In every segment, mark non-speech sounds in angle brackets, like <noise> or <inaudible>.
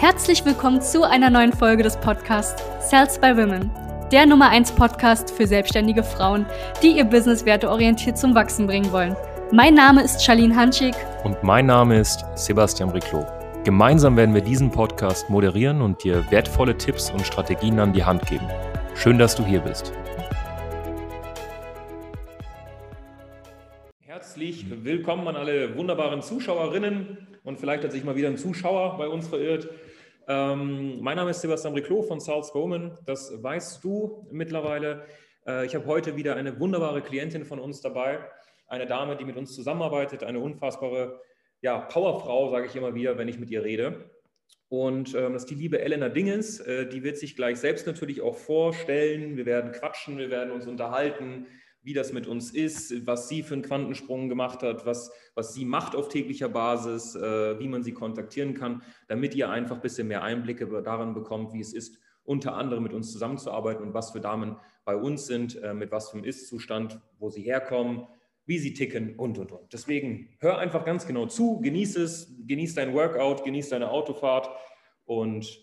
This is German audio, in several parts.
Herzlich willkommen zu einer neuen Folge des Podcasts Sales by Women, der Nummer 1 Podcast für selbstständige Frauen, die ihr Business werteorientiert zum Wachsen bringen wollen. Mein Name ist Charlene Hanschig. Und mein Name ist Sebastian Briclot. Gemeinsam werden wir diesen Podcast moderieren und dir wertvolle Tipps und Strategien an die Hand geben. Schön, dass du hier bist. Herzlich willkommen an alle wunderbaren Zuschauerinnen und vielleicht hat sich mal wieder ein Zuschauer bei uns verirrt. Ähm, mein Name ist Sebastian Briclot von South Bowman, das weißt du mittlerweile. Äh, ich habe heute wieder eine wunderbare Klientin von uns dabei, eine Dame, die mit uns zusammenarbeitet, eine unfassbare ja, Powerfrau, sage ich immer wieder, wenn ich mit ihr rede. Und ähm, das ist die liebe Elena Dinges. Äh, die wird sich gleich selbst natürlich auch vorstellen. Wir werden quatschen, wir werden uns unterhalten, wie das mit uns ist, was sie für einen Quantensprung gemacht hat, was, was sie macht auf täglicher Basis, äh, wie man sie kontaktieren kann, damit ihr einfach ein bisschen mehr Einblicke daran bekommt, wie es ist, unter anderem mit uns zusammenzuarbeiten und was für Damen bei uns sind, äh, mit was für einem Ist-Zustand, wo sie herkommen, wie sie ticken und, und, und. Deswegen hör einfach ganz genau zu, genieß es, genieß dein Workout, genieß deine Autofahrt und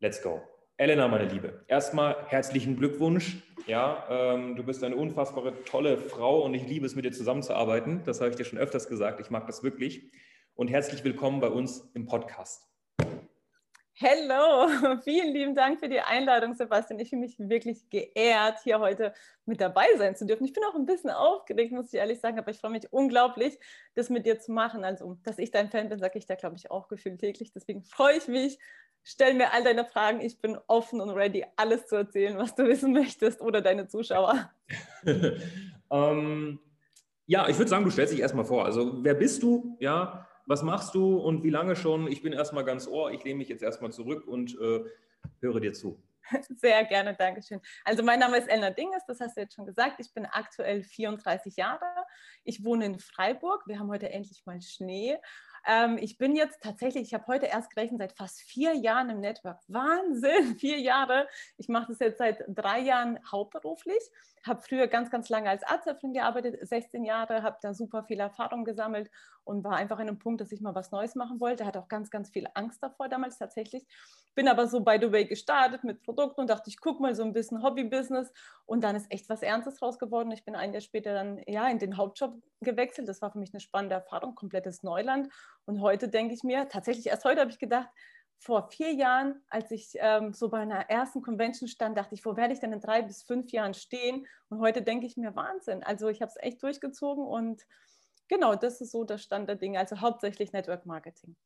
let's go. Elena, meine Liebe, erstmal herzlichen Glückwunsch. Ja, ähm, du bist eine unfassbare, tolle Frau und ich liebe es, mit dir zusammenzuarbeiten. Das habe ich dir schon öfters gesagt. Ich mag das wirklich. Und herzlich willkommen bei uns im Podcast. Hello, <laughs> vielen lieben Dank für die Einladung, Sebastian. Ich fühle mich wirklich geehrt, hier heute mit dabei sein zu dürfen. Ich bin auch ein bisschen aufgeregt, muss ich ehrlich sagen, aber ich freue mich unglaublich, das mit dir zu machen. Also, dass ich dein Fan bin, sage ich da, glaube ich, auch gefühlt täglich. Deswegen freue ich mich, stell mir all deine Fragen. Ich bin offen und ready, alles zu erzählen, was du <laughs> wissen möchtest oder deine Zuschauer. <laughs> ähm, ja, ich würde sagen, du stellst dich erstmal vor. Also, wer bist du? Ja, was machst du und wie lange schon? Ich bin erstmal ganz ohr. Ich lehne mich jetzt erstmal zurück und äh, höre dir zu. <laughs> Sehr gerne, Dankeschön. Also mein Name ist Elna Dinges, das hast du jetzt schon gesagt. Ich bin aktuell 34 Jahre. Ich wohne in Freiburg. Wir haben heute endlich mal Schnee ähm, ich bin jetzt tatsächlich, ich habe heute erst gerechnet, seit fast vier Jahren im Network. Wahnsinn, <laughs> vier Jahre. Ich mache das jetzt seit drei Jahren hauptberuflich. Habe früher ganz, ganz lange als Arzthelferin gearbeitet, 16 Jahre, habe da super viel Erfahrung gesammelt und war einfach in einem Punkt, dass ich mal was Neues machen wollte. Hatte auch ganz, ganz viel Angst davor damals tatsächlich. Bin aber so by the way gestartet mit Produkten und dachte, ich gucke mal so ein bisschen Hobby-Business und dann ist echt was Ernstes raus geworden. Ich bin ein Jahr später dann ja in den Hauptjob gewechselt. Das war für mich eine spannende Erfahrung, komplettes Neuland. Und heute denke ich mir, tatsächlich erst heute habe ich gedacht, vor vier Jahren, als ich ähm, so bei einer ersten Convention stand, dachte ich, wo werde ich denn in drei bis fünf Jahren stehen? Und heute denke ich mir, Wahnsinn. Also ich habe es echt durchgezogen und genau, das ist so der Stand der Dinge. Also hauptsächlich Network Marketing.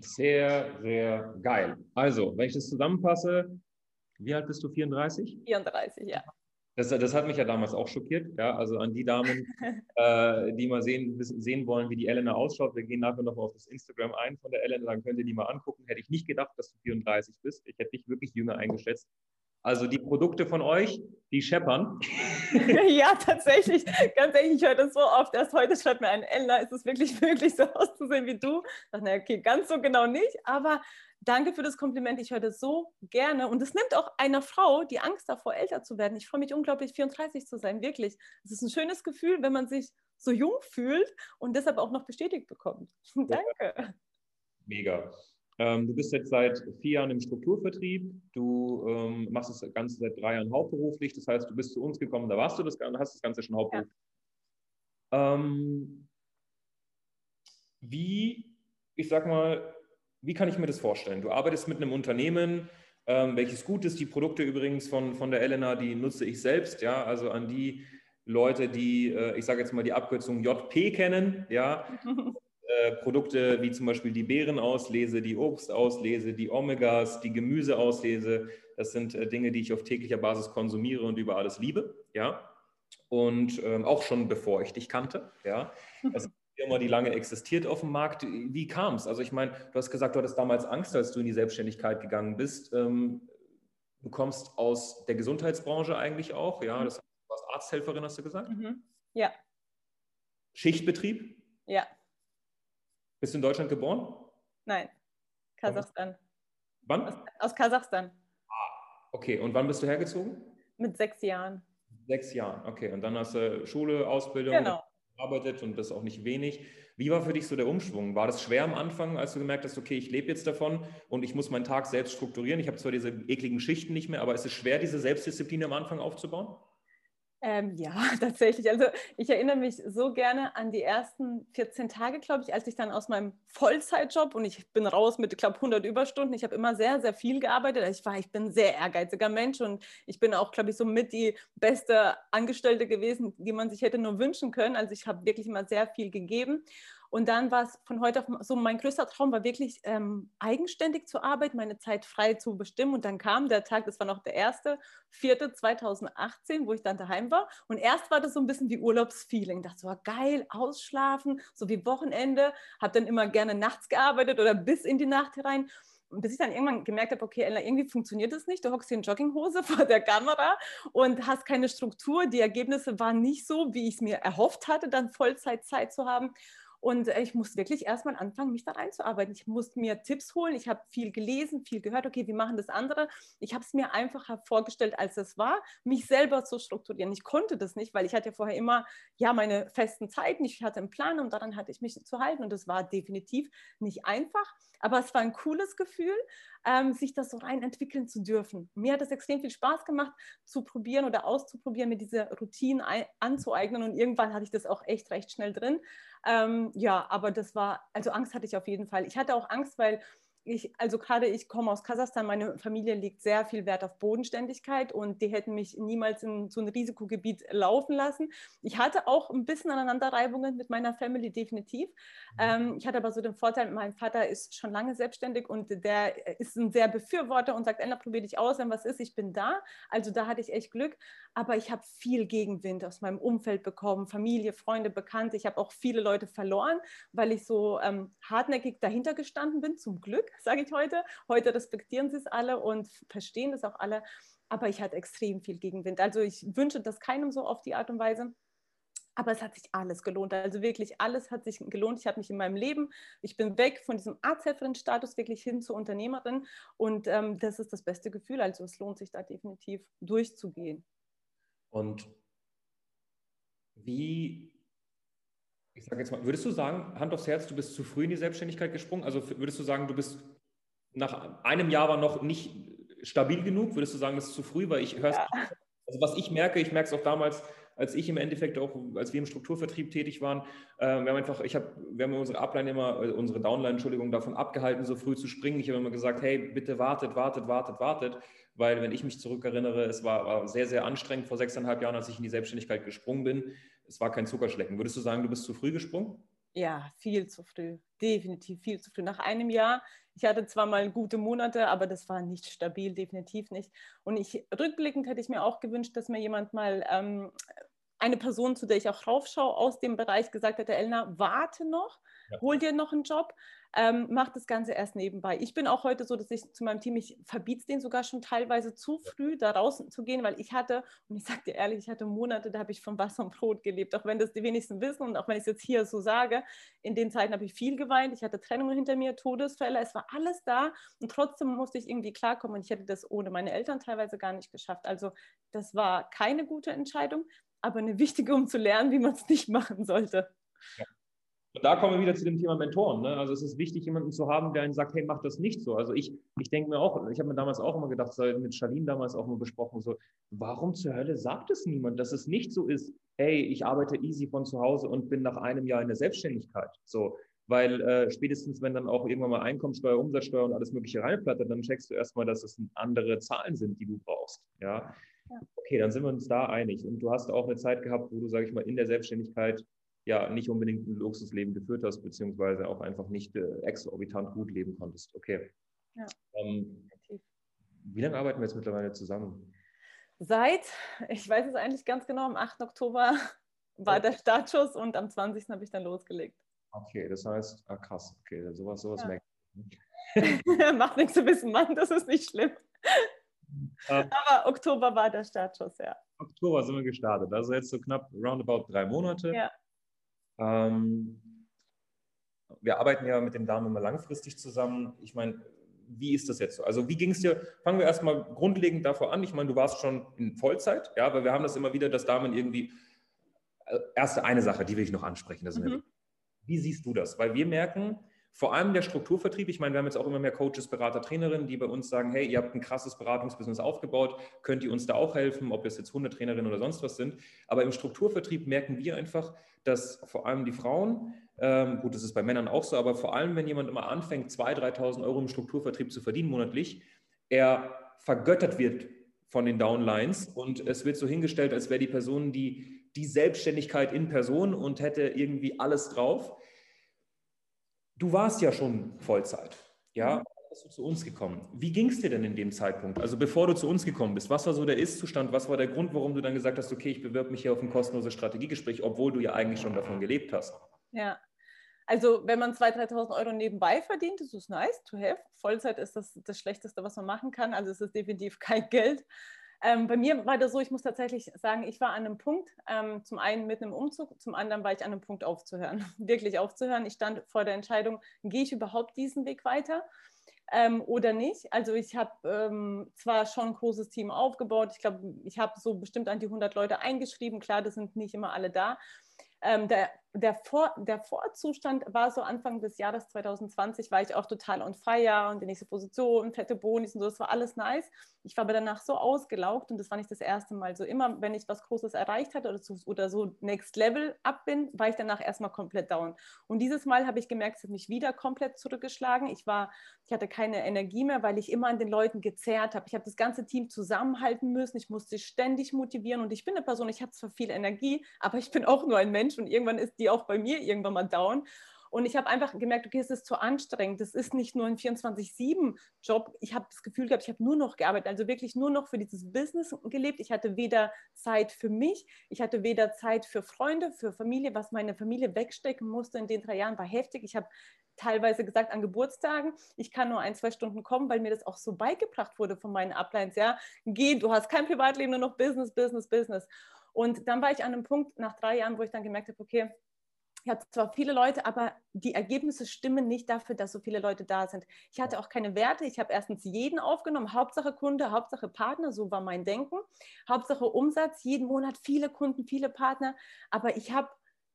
Sehr, sehr geil. Also, wenn ich das zusammenfasse, wie alt bist du? 34? 34, ja. Das, das, hat mich ja damals auch schockiert. Ja, also an die Damen, <laughs> äh, die mal sehen, sehen wollen, wie die Elena ausschaut. Wir gehen nachher noch auf das Instagram ein von der Elena, dann könnt ihr die mal angucken. Hätte ich nicht gedacht, dass du 34 bist. Ich hätte dich wirklich jünger eingeschätzt. Also die Produkte von euch, die scheppern. <laughs> ja, <laughs> tatsächlich. Ganz ehrlich, ich höre das so oft. Erst heute schreibt mir ein Ella, ist es wirklich möglich, so auszusehen wie du? Ich dachte, na, okay, ganz so genau nicht. Aber danke für das Kompliment. Ich höre das so gerne. Und es nimmt auch einer Frau die Angst davor, älter zu werden. Ich freue mich unglaublich, 34 zu sein. Wirklich. Es ist ein schönes Gefühl, wenn man sich so jung fühlt und deshalb auch noch bestätigt bekommt. <laughs> danke. Mega. Ähm, du bist jetzt seit vier Jahren im Strukturvertrieb. Du ähm, machst das Ganze seit drei Jahren hauptberuflich. Das heißt, du bist zu uns gekommen, da warst du das, hast das Ganze schon hauptberuflich. Ja. Ähm, wie, ich sag mal, wie kann ich mir das vorstellen? Du arbeitest mit einem Unternehmen, ähm, welches gut ist. Die Produkte übrigens von, von der Elena, die nutze ich selbst. Ja, also an die Leute, die, äh, ich sage jetzt mal die Abkürzung JP kennen, ja, <laughs> Äh, Produkte wie zum Beispiel die Beerenauslese, die Obstauslese, die Omegas, die Gemüseauslese. Das sind äh, Dinge, die ich auf täglicher Basis konsumiere und über alles liebe. Ja. Und ähm, auch schon bevor ich dich kannte. Ja. Eine Firma, die lange existiert auf dem Markt. Wie kam es? Also ich meine, du hast gesagt, du hattest damals Angst, als du in die Selbstständigkeit gegangen bist. Ähm, du kommst aus der Gesundheitsbranche eigentlich auch. Ja, mhm. das warst Arzthelferin, hast du gesagt? Mhm. Ja. Schichtbetrieb? Ja. Bist du in Deutschland geboren? Nein, Kasachstan. Wann? Aus, aus Kasachstan. Ah, okay. Und wann bist du hergezogen? Mit sechs Jahren. Sechs Jahren, okay. Und dann hast du Schule, Ausbildung, genau. Gearbeitet und das auch nicht wenig. Wie war für dich so der Umschwung? War das schwer am Anfang, als du gemerkt hast, okay, ich lebe jetzt davon und ich muss meinen Tag selbst strukturieren? Ich habe zwar diese ekligen Schichten nicht mehr, aber ist es schwer, diese Selbstdisziplin am Anfang aufzubauen? Ähm, ja, <laughs> tatsächlich. Also ich erinnere mich so gerne an die ersten 14 Tage, glaube ich, als ich dann aus meinem Vollzeitjob und ich bin raus mit, glaube 100 Überstunden. Ich habe immer sehr, sehr viel gearbeitet. Ich war, ich bin ein sehr ehrgeiziger Mensch und ich bin auch, glaube ich, so mit die beste Angestellte gewesen, die man sich hätte nur wünschen können. Also ich habe wirklich immer sehr viel gegeben. Und dann war es von heute auf so mein größter Traum war wirklich ähm, eigenständig zu arbeiten, meine Zeit frei zu bestimmen. Und dann kam der Tag, das war noch der erste, vierte 2018, wo ich dann daheim war. Und erst war das so ein bisschen wie Urlaubsfeeling. Dachte so, geil, ausschlafen, so wie Wochenende. Habe dann immer gerne nachts gearbeitet oder bis in die Nacht herein. Bis ich dann irgendwann gemerkt habe, okay, Ella, irgendwie funktioniert das nicht. Du hockst hier in Jogginghose <laughs> vor der Kamera und hast keine Struktur. Die Ergebnisse waren nicht so, wie ich es mir erhofft hatte, dann Vollzeitzeit zu haben. Und äh, ich musste wirklich erstmal anfangen, mich da reinzuarbeiten. Ich musste mir Tipps holen. Ich habe viel gelesen, viel gehört. Okay, wie machen das andere? Ich habe es mir einfacher vorgestellt, als es war, mich selber zu strukturieren. Ich konnte das nicht, weil ich hatte ja vorher immer ja meine festen Zeiten. Ich hatte einen Plan und daran hatte ich mich zu halten. Und das war definitiv nicht einfach. Aber es war ein cooles Gefühl, ähm, sich das so rein entwickeln zu dürfen. Mir hat es extrem viel Spaß gemacht, zu probieren oder auszuprobieren, mir diese Routinen anzueignen. Und irgendwann hatte ich das auch echt recht schnell drin. Ähm, ja, aber das war, also Angst hatte ich auf jeden Fall. Ich hatte auch Angst, weil ich, also gerade ich komme aus Kasachstan, meine Familie legt sehr viel Wert auf Bodenständigkeit und die hätten mich niemals in so ein Risikogebiet laufen lassen. Ich hatte auch ein bisschen Aneinanderreibungen mit meiner Family, definitiv. Mhm. Ähm, ich hatte aber so den Vorteil, mein Vater ist schon lange selbstständig und der ist ein sehr Befürworter und sagt, Ella, probier dich aus, wenn was ist, ich bin da. Also da hatte ich echt Glück, aber ich habe viel Gegenwind aus meinem Umfeld bekommen, Familie, Freunde, Bekannte. Ich habe auch viele Leute verloren, weil ich so ähm, hartnäckig dahinter gestanden bin, zum Glück <laughs> sage ich heute. Heute respektieren sie es alle und verstehen es auch alle. Aber ich hatte extrem viel Gegenwind. Also ich wünsche das keinem so auf die Art und Weise. Aber es hat sich alles gelohnt. Also wirklich alles hat sich gelohnt. Ich habe mich in meinem Leben, ich bin weg von diesem Arzthelferin-Status wirklich hin zur Unternehmerin. Und ähm, das ist das beste Gefühl. Also es lohnt sich da definitiv durchzugehen. Und wie ich sage jetzt mal, würdest du sagen, Hand aufs Herz, du bist zu früh in die Selbstständigkeit gesprungen? Also würdest du sagen, du bist nach einem Jahr war noch nicht stabil genug? Würdest du sagen, das ist zu früh? Weil ich höre ja. also was ich merke, ich merke es auch damals, als ich im Endeffekt auch, als wir im Strukturvertrieb tätig waren, äh, wir haben einfach, ich habe, wir haben unsere Upline immer, äh, unsere Downline, Entschuldigung, davon abgehalten, so früh zu springen. Ich habe immer gesagt, hey, bitte wartet, wartet, wartet, wartet, weil wenn ich mich zurückerinnere, es war, war sehr, sehr anstrengend vor sechseinhalb Jahren, als ich in die Selbstständigkeit gesprungen bin. Es war kein Zuckerschlecken. Würdest du sagen, du bist zu früh gesprungen? Ja, viel zu früh. Definitiv viel zu früh. Nach einem Jahr, ich hatte zwar mal gute Monate, aber das war nicht stabil, definitiv nicht. Und ich rückblickend hätte ich mir auch gewünscht, dass mir jemand mal ähm, eine Person, zu der ich auch raufschaue, aus dem Bereich gesagt hätte, Elna, warte noch, hol dir noch einen Job ähm, macht das Ganze erst nebenbei. Ich bin auch heute so, dass ich zu meinem Team, ich verbiete es denen sogar schon teilweise zu früh, da raus zu gehen, weil ich hatte, und ich sage dir ehrlich, ich hatte Monate, da habe ich vom Wasser und Brot gelebt, auch wenn das die wenigsten wissen und auch wenn ich es jetzt hier so sage, in den Zeiten habe ich viel geweint, ich hatte Trennungen hinter mir, Todesfälle, es war alles da und trotzdem musste ich irgendwie klarkommen und ich hätte das ohne meine Eltern teilweise gar nicht geschafft. Also das war keine gute Entscheidung, aber eine wichtige, um zu lernen, wie man es nicht machen sollte. Ja. Und da kommen wir wieder zu dem Thema Mentoren. Ne? Also es ist wichtig, jemanden zu haben, der einen sagt, hey, mach das nicht so. Also ich, ich denke mir auch, ich habe mir damals auch immer gedacht, mit Charlene damals auch mal besprochen, so, warum zur Hölle sagt es niemand, dass es nicht so ist, hey, ich arbeite easy von zu Hause und bin nach einem Jahr in der Selbstständigkeit. So, weil äh, spätestens, wenn dann auch irgendwann mal Einkommensteuer, Umsatzsteuer und alles Mögliche reinplattert, dann checkst du erstmal, dass es andere Zahlen sind, die du brauchst. Ja? ja. Okay, dann sind wir uns da einig. Und du hast auch eine Zeit gehabt, wo du, sage ich mal, in der Selbstständigkeit ja nicht unbedingt ein Luxusleben geführt hast, beziehungsweise auch einfach nicht äh, exorbitant gut leben konntest. Okay. Ja. Ähm, wie lange arbeiten wir jetzt mittlerweile zusammen? Seit, ich weiß es eigentlich ganz genau, am 8. Oktober war der Startschuss und am 20. habe ich dann losgelegt. Okay, das heißt, ah, krass, okay, sowas, sowas ja. merkt <laughs> Macht nichts zu wissen, Mann, das ist nicht schlimm. Uh, Aber Oktober war der Startschuss, ja. Oktober sind wir gestartet, also jetzt so knapp roundabout drei Monate. Ja. Ähm, wir arbeiten ja mit den Damen immer langfristig zusammen. Ich meine, wie ist das jetzt so? Also wie ging es dir? Fangen wir erstmal grundlegend davor an. Ich meine, du warst schon in Vollzeit, ja, weil wir haben das immer wieder, dass Damen irgendwie äh, erste eine Sache, die will ich noch ansprechen. Mhm. Wie siehst du das? Weil wir merken, vor allem der Strukturvertrieb, ich meine, wir haben jetzt auch immer mehr Coaches, Berater, Trainerinnen, die bei uns sagen, hey, ihr habt ein krasses Beratungsbusiness aufgebaut, könnt ihr uns da auch helfen, ob es jetzt Hundetrainerinnen oder sonst was sind. Aber im Strukturvertrieb merken wir einfach, dass vor allem die Frauen, ähm, gut, das ist bei Männern auch so, aber vor allem, wenn jemand immer anfängt, 2.000, 3.000 Euro im Strukturvertrieb zu verdienen monatlich, er vergöttert wird von den Downlines und es wird so hingestellt, als wäre die Person die, die Selbstständigkeit in Person und hätte irgendwie alles drauf du warst ja schon Vollzeit, ja, mhm. bist du zu uns gekommen. Wie ging es dir denn in dem Zeitpunkt? Also bevor du zu uns gekommen bist, was war so der Ist-Zustand? Was war der Grund, warum du dann gesagt hast, okay, ich bewerbe mich hier auf ein kostenloses Strategiegespräch, obwohl du ja eigentlich schon davon gelebt hast? Ja, also wenn man 2.000, 3.000 Euro nebenbei verdient, ist nice to have. Vollzeit ist das das Schlechteste, was man machen kann. Also es ist definitiv kein Geld. Ähm, bei mir war das so, ich muss tatsächlich sagen, ich war an einem Punkt, ähm, zum einen mit einem Umzug, zum anderen war ich an einem Punkt aufzuhören, <laughs> wirklich aufzuhören. Ich stand vor der Entscheidung, gehe ich überhaupt diesen Weg weiter? Ähm, oder nicht. Also ich habe ähm, zwar schon ein großes Team aufgebaut, ich glaube, ich habe so bestimmt an die 100 Leute eingeschrieben, klar, das sind nicht immer alle da. Ähm, der, der, Vor, der Vorzustand war so Anfang des Jahres 2020, war ich auch total on fire und die nächste Position, fette Bonis und so, das war alles nice. Ich war aber danach so ausgelaugt und das war nicht das erste Mal so. Immer, wenn ich was Großes erreicht hatte oder so, oder so Next Level ab bin, war ich danach erstmal komplett down. Und dieses Mal habe ich gemerkt, es hat mich wieder komplett zurückgeschlagen. Ich war, ich hatte keine Energie mehr, weil ich immer an den Leuten gezerrt habe. Ich habe das ganze Team zusammenhalten müssen. Ich musste ständig motivieren und ich bin eine Person, ich habe zwar viel Energie, aber ich bin auch nur ein Mensch und irgendwann ist die auch bei mir irgendwann mal down. Und ich habe einfach gemerkt, okay, es ist zu anstrengend. Das ist nicht nur ein 24-7-Job. Ich habe das Gefühl gehabt, ich habe nur noch gearbeitet, also wirklich nur noch für dieses Business gelebt. Ich hatte weder Zeit für mich, ich hatte weder Zeit für Freunde, für Familie. Was meine Familie wegstecken musste in den drei Jahren, war heftig. Ich habe teilweise gesagt an Geburtstagen, ich kann nur ein, zwei Stunden kommen, weil mir das auch so beigebracht wurde von meinen Uplines. Ja, geh, du hast kein Privatleben, nur noch Business, Business, Business. Und dann war ich an einem Punkt nach drei Jahren, wo ich dann gemerkt habe, okay, ich hatte zwar viele Leute, aber die Ergebnisse stimmen nicht dafür, dass so viele Leute da sind. Ich hatte auch keine Werte. Ich habe erstens jeden aufgenommen, Hauptsache Kunde, Hauptsache Partner, so war mein Denken. Hauptsache Umsatz, jeden Monat viele Kunden, viele Partner. Aber ich habe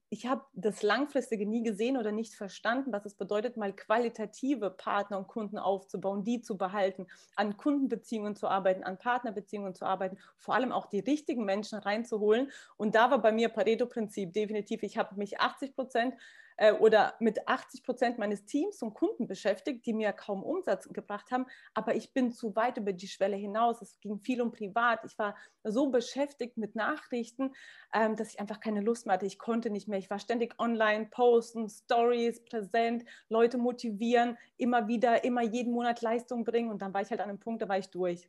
ich habe das Langfristige nie gesehen oder nicht verstanden, was es bedeutet, mal qualitative Partner und Kunden aufzubauen, die zu behalten, an Kundenbeziehungen zu arbeiten, an Partnerbeziehungen zu arbeiten, vor allem auch die richtigen Menschen reinzuholen. Und da war bei mir Pareto-Prinzip definitiv. Ich habe mich 80 Prozent äh, oder mit 80 Prozent meines Teams und Kunden beschäftigt, die mir kaum Umsatz gebracht haben. Aber ich bin zu weit über die Schwelle hinaus. Es ging viel um privat. Ich war so beschäftigt mit Nachrichten, ähm, dass ich einfach keine Lust mehr hatte. Ich konnte nicht mehr. Ich war ständig online, posten, Stories, präsent, Leute motivieren, immer wieder, immer jeden Monat Leistung bringen. Und dann war ich halt an einem Punkt, da war ich durch.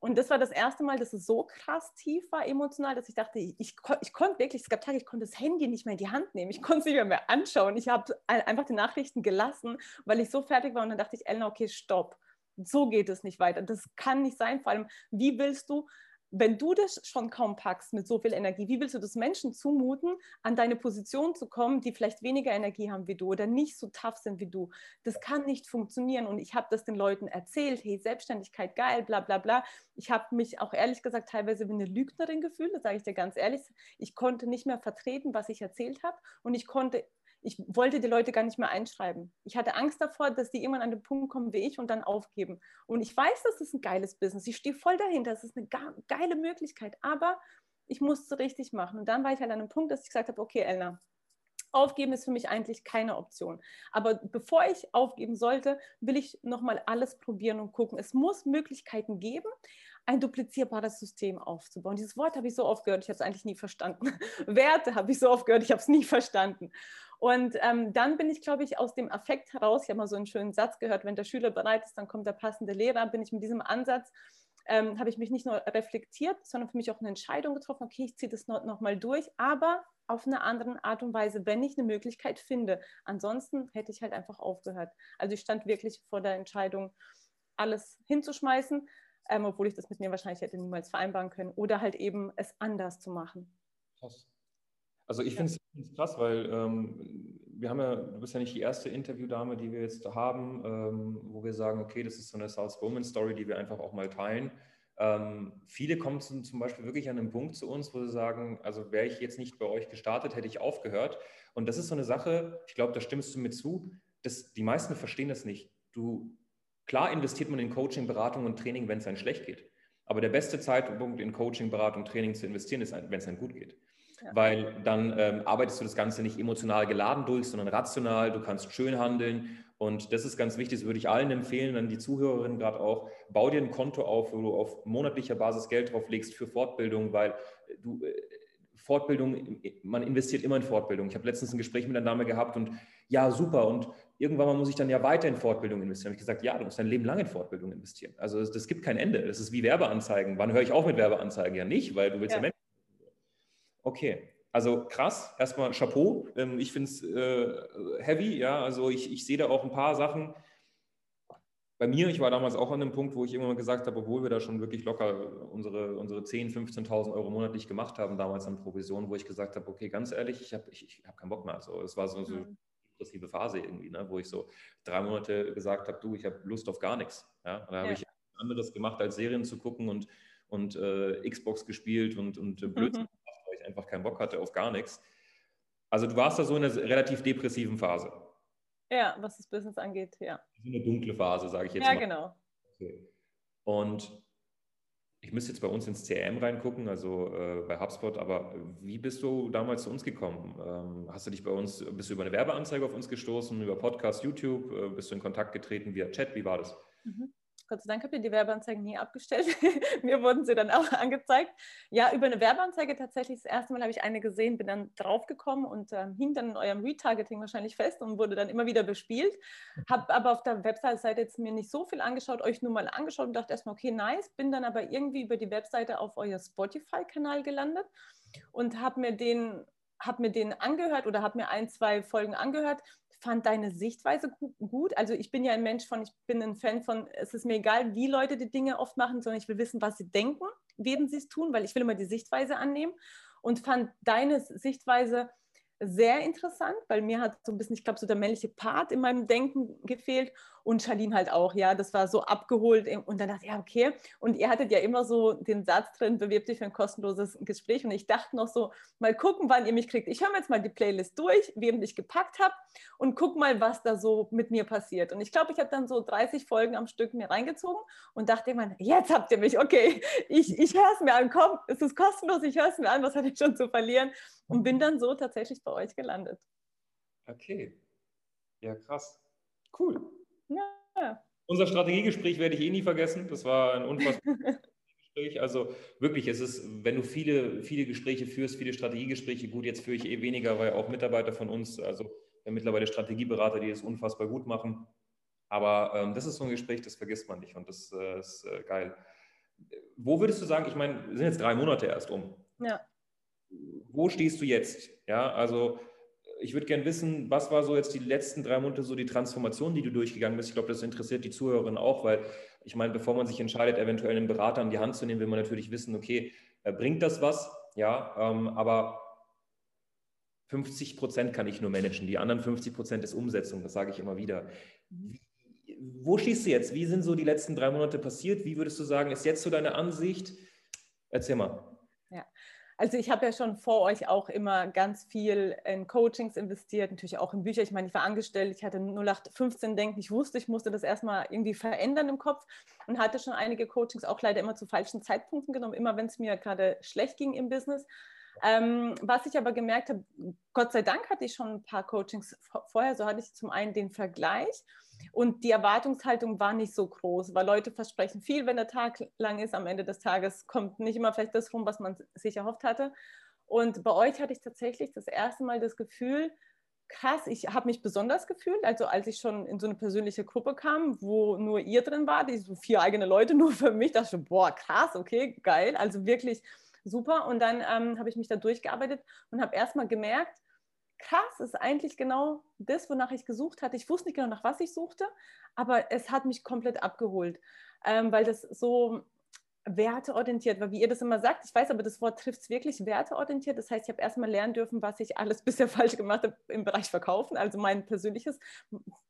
Und das war das erste Mal, dass es so krass tief war emotional, dass ich dachte, ich, ich, ich konnte wirklich, es gab Tage, ich konnte das Handy nicht mehr in die Hand nehmen. Ich konnte es nicht mehr, mehr anschauen. Ich habe einfach die Nachrichten gelassen, weil ich so fertig war. Und dann dachte ich, Elena, okay, stopp. So geht es nicht weiter. Das kann nicht sein. Vor allem, wie willst du wenn du das schon kaum packst mit so viel Energie, wie willst du das Menschen zumuten, an deine Position zu kommen, die vielleicht weniger Energie haben wie du oder nicht so tough sind wie du? Das kann nicht funktionieren. Und ich habe das den Leuten erzählt, hey, Selbstständigkeit, geil, bla bla bla. Ich habe mich auch ehrlich gesagt teilweise wie eine Lügnerin gefühlt, das sage ich dir ganz ehrlich. Ich konnte nicht mehr vertreten, was ich erzählt habe. Und ich konnte ich wollte die Leute gar nicht mehr einschreiben. Ich hatte Angst davor, dass die irgendwann an den Punkt kommen wie ich und dann aufgeben. Und ich weiß, das ist ein geiles Business. Ich stehe voll dahinter. Das ist eine geile Möglichkeit. Aber ich musste richtig machen. Und dann war ich halt an einem Punkt, dass ich gesagt habe, okay, Elna, Aufgeben ist für mich eigentlich keine Option. Aber bevor ich aufgeben sollte, will ich nochmal alles probieren und gucken. Es muss Möglichkeiten geben, ein duplizierbares System aufzubauen. Dieses Wort habe ich so oft gehört, ich habe es eigentlich nie verstanden. <laughs> Werte habe ich so oft gehört, ich habe es nie verstanden. Und ähm, dann bin ich, glaube ich, aus dem Affekt heraus, ich habe mal so einen schönen Satz gehört, wenn der Schüler bereit ist, dann kommt der passende Lehrer, bin ich mit diesem Ansatz, ähm, habe ich mich nicht nur reflektiert, sondern für mich auch eine Entscheidung getroffen, okay, ich ziehe das noch, noch mal durch, aber auf eine andere Art und Weise, wenn ich eine Möglichkeit finde. Ansonsten hätte ich halt einfach aufgehört. Also ich stand wirklich vor der Entscheidung, alles hinzuschmeißen, ähm, obwohl ich das mit mir wahrscheinlich hätte niemals vereinbaren können, oder halt eben es anders zu machen. Krass. Also ich finde es krass, weil ähm, wir haben ja, du bist ja nicht die erste Interviewdame, die wir jetzt haben, ähm, wo wir sagen, okay, das ist so eine South Bowman Story, die wir einfach auch mal teilen. Ähm, viele kommen zum, zum Beispiel wirklich an einen Punkt zu uns, wo sie sagen, also wäre ich jetzt nicht bei euch gestartet, hätte ich aufgehört. Und das ist so eine Sache, ich glaube, da stimmst du mir zu, dass die meisten verstehen das nicht. Du, klar investiert man in Coaching, Beratung und Training, wenn es einem schlecht geht. Aber der beste Zeitpunkt in Coaching, Beratung, Training zu investieren ist, wenn es einem gut geht. Ja. Weil dann ähm, arbeitest du das Ganze nicht emotional geladen durch, sondern rational. Du kannst schön handeln. Und das ist ganz wichtig, das würde ich allen empfehlen, an die Zuhörerinnen gerade auch. Bau dir ein Konto auf, wo du auf monatlicher Basis Geld drauf legst für Fortbildung, weil du äh, Fortbildung, man investiert immer in Fortbildung. Ich habe letztens ein Gespräch mit einer Dame gehabt und ja, super. Und irgendwann mal muss ich dann ja weiter in Fortbildung investieren. Da habe ich gesagt, ja, du musst dein Leben lang in Fortbildung investieren. Also das, das gibt kein Ende. Das ist wie Werbeanzeigen. Wann höre ich auch mit Werbeanzeigen? Ja nicht, weil du willst ja, ja Menschen. Okay, also krass. Erstmal Chapeau. Ähm, ich finde es äh, heavy. Ja, also ich, ich sehe da auch ein paar Sachen bei mir, ich war damals auch an dem Punkt, wo ich irgendwann mal gesagt habe, obwohl wir da schon wirklich locker unsere, unsere 10.000, 15.000 Euro monatlich gemacht haben, damals an Provision, wo ich gesagt habe, okay, ganz ehrlich, ich habe ich, ich hab keinen Bock mehr. Also es war so, so eine depressive Phase irgendwie, ne, wo ich so drei Monate gesagt habe, du, ich habe Lust auf gar nichts. Ja? da habe ja. ich anderes gemacht, als Serien zu gucken und, und äh, Xbox gespielt und, und äh, Blödsinn mhm. gemacht, weil ich einfach keinen Bock hatte auf gar nichts. Also du warst da so in einer relativ depressiven Phase. Ja, was das Business angeht, ja. So eine dunkle Phase, sage ich jetzt ja, mal. Ja, genau. Okay. Und ich müsste jetzt bei uns ins CRM reingucken, also äh, bei HubSpot, aber wie bist du damals zu uns gekommen? Ähm, hast du dich bei uns, bist du über eine Werbeanzeige auf uns gestoßen, über Podcast, YouTube, äh, bist du in Kontakt getreten via Chat? Wie war das? Mhm. Gott sei Dank habe ich die Werbeanzeigen nie abgestellt. <laughs> Mir wurden sie dann auch angezeigt. Ja, über eine Werbeanzeige tatsächlich. Das erste Mal habe ich eine gesehen, bin dann draufgekommen und ähm, hing dann in eurem Retargeting wahrscheinlich fest und wurde dann immer wieder bespielt. Habe aber auf der Webseite jetzt mir nicht so viel angeschaut, euch nur mal angeschaut und dachte erstmal, okay, nice. Bin dann aber irgendwie über die Webseite auf euer Spotify-Kanal gelandet und habe mir den habe mir den angehört oder habe mir ein, zwei Folgen angehört, fand deine Sichtweise gut. Also ich bin ja ein Mensch von, ich bin ein Fan von, es ist mir egal, wie Leute die Dinge oft machen, sondern ich will wissen, was sie denken, während sie es tun, weil ich will immer die Sichtweise annehmen und fand deine Sichtweise sehr interessant, weil mir hat so ein bisschen, ich glaube, so der männliche Part in meinem Denken gefehlt und Charlene halt auch, ja, das war so abgeholt und dann dachte ich, ja, okay. Und ihr hattet ja immer so den Satz drin, bewirb dich für ein kostenloses Gespräch und ich dachte noch so, mal gucken, wann ihr mich kriegt. Ich höre mir jetzt mal die Playlist durch, wem ich gepackt habe und guck mal, was da so mit mir passiert. Und ich glaube, ich habe dann so 30 Folgen am Stück mir reingezogen und dachte irgendwann, jetzt habt ihr mich, okay, ich, ich höre es mir an, komm, es ist kostenlos, ich höre es mir an, was hatte ich schon zu verlieren und bin dann so tatsächlich bei euch gelandet. Okay. Ja, krass. Cool. Ja. Unser Strategiegespräch werde ich eh nie vergessen. Das war ein unfassbar <laughs> Gespräch. Also wirklich, es ist, wenn du viele, viele Gespräche führst, viele Strategiegespräche, gut, jetzt führe ich eh weniger, weil auch Mitarbeiter von uns, also wir haben mittlerweile Strategieberater, die es unfassbar gut machen. Aber ähm, das ist so ein Gespräch, das vergisst man nicht und das äh, ist äh, geil. Wo würdest du sagen, ich meine, sind jetzt drei Monate erst um. Ja wo stehst du jetzt? Ja, also ich würde gerne wissen, was war so jetzt die letzten drei Monate so die Transformation, die du durchgegangen bist? Ich glaube, das interessiert die Zuhörerinnen auch, weil ich meine, bevor man sich entscheidet, eventuell einen Berater an die Hand zu nehmen, will man natürlich wissen, okay, äh, bringt das was? Ja, ähm, aber 50 Prozent kann ich nur managen, die anderen 50 Prozent ist Umsetzung, das sage ich immer wieder. Wie, wo stehst du jetzt? Wie sind so die letzten drei Monate passiert? Wie würdest du sagen, ist jetzt so deine Ansicht? Erzähl mal. Also ich habe ja schon vor euch auch immer ganz viel in Coachings investiert, natürlich auch in Bücher. Ich meine, ich war angestellt, ich hatte 0815 denken, ich wusste, ich musste das erstmal irgendwie verändern im Kopf und hatte schon einige Coachings auch leider immer zu falschen Zeitpunkten genommen, immer wenn es mir gerade schlecht ging im Business. Ähm, was ich aber gemerkt habe, Gott sei Dank hatte ich schon ein paar Coachings vorher, so hatte ich zum einen den Vergleich und die Erwartungshaltung war nicht so groß, weil Leute versprechen viel, wenn der Tag lang ist. Am Ende des Tages kommt nicht immer vielleicht das rum, was man sich erhofft hatte. Und bei euch hatte ich tatsächlich das erste Mal das Gefühl, krass, ich habe mich besonders gefühlt, also als ich schon in so eine persönliche Gruppe kam, wo nur ihr drin war, die so vier eigene Leute <laughs> nur für mich, dachte ich, boah, krass, okay, geil, also wirklich super. Und dann ähm, habe ich mich da durchgearbeitet und habe erstmal gemerkt, krass, ist eigentlich genau das, wonach ich gesucht hatte. Ich wusste nicht genau, nach was ich suchte, aber es hat mich komplett abgeholt, ähm, weil das so werteorientiert, weil wie ihr das immer sagt, ich weiß aber, das Wort trifft es wirklich werteorientiert. Das heißt, ich habe erstmal lernen dürfen, was ich alles <laughs> bisher falsch gemacht habe im Bereich Verkaufen, also mein persönliches,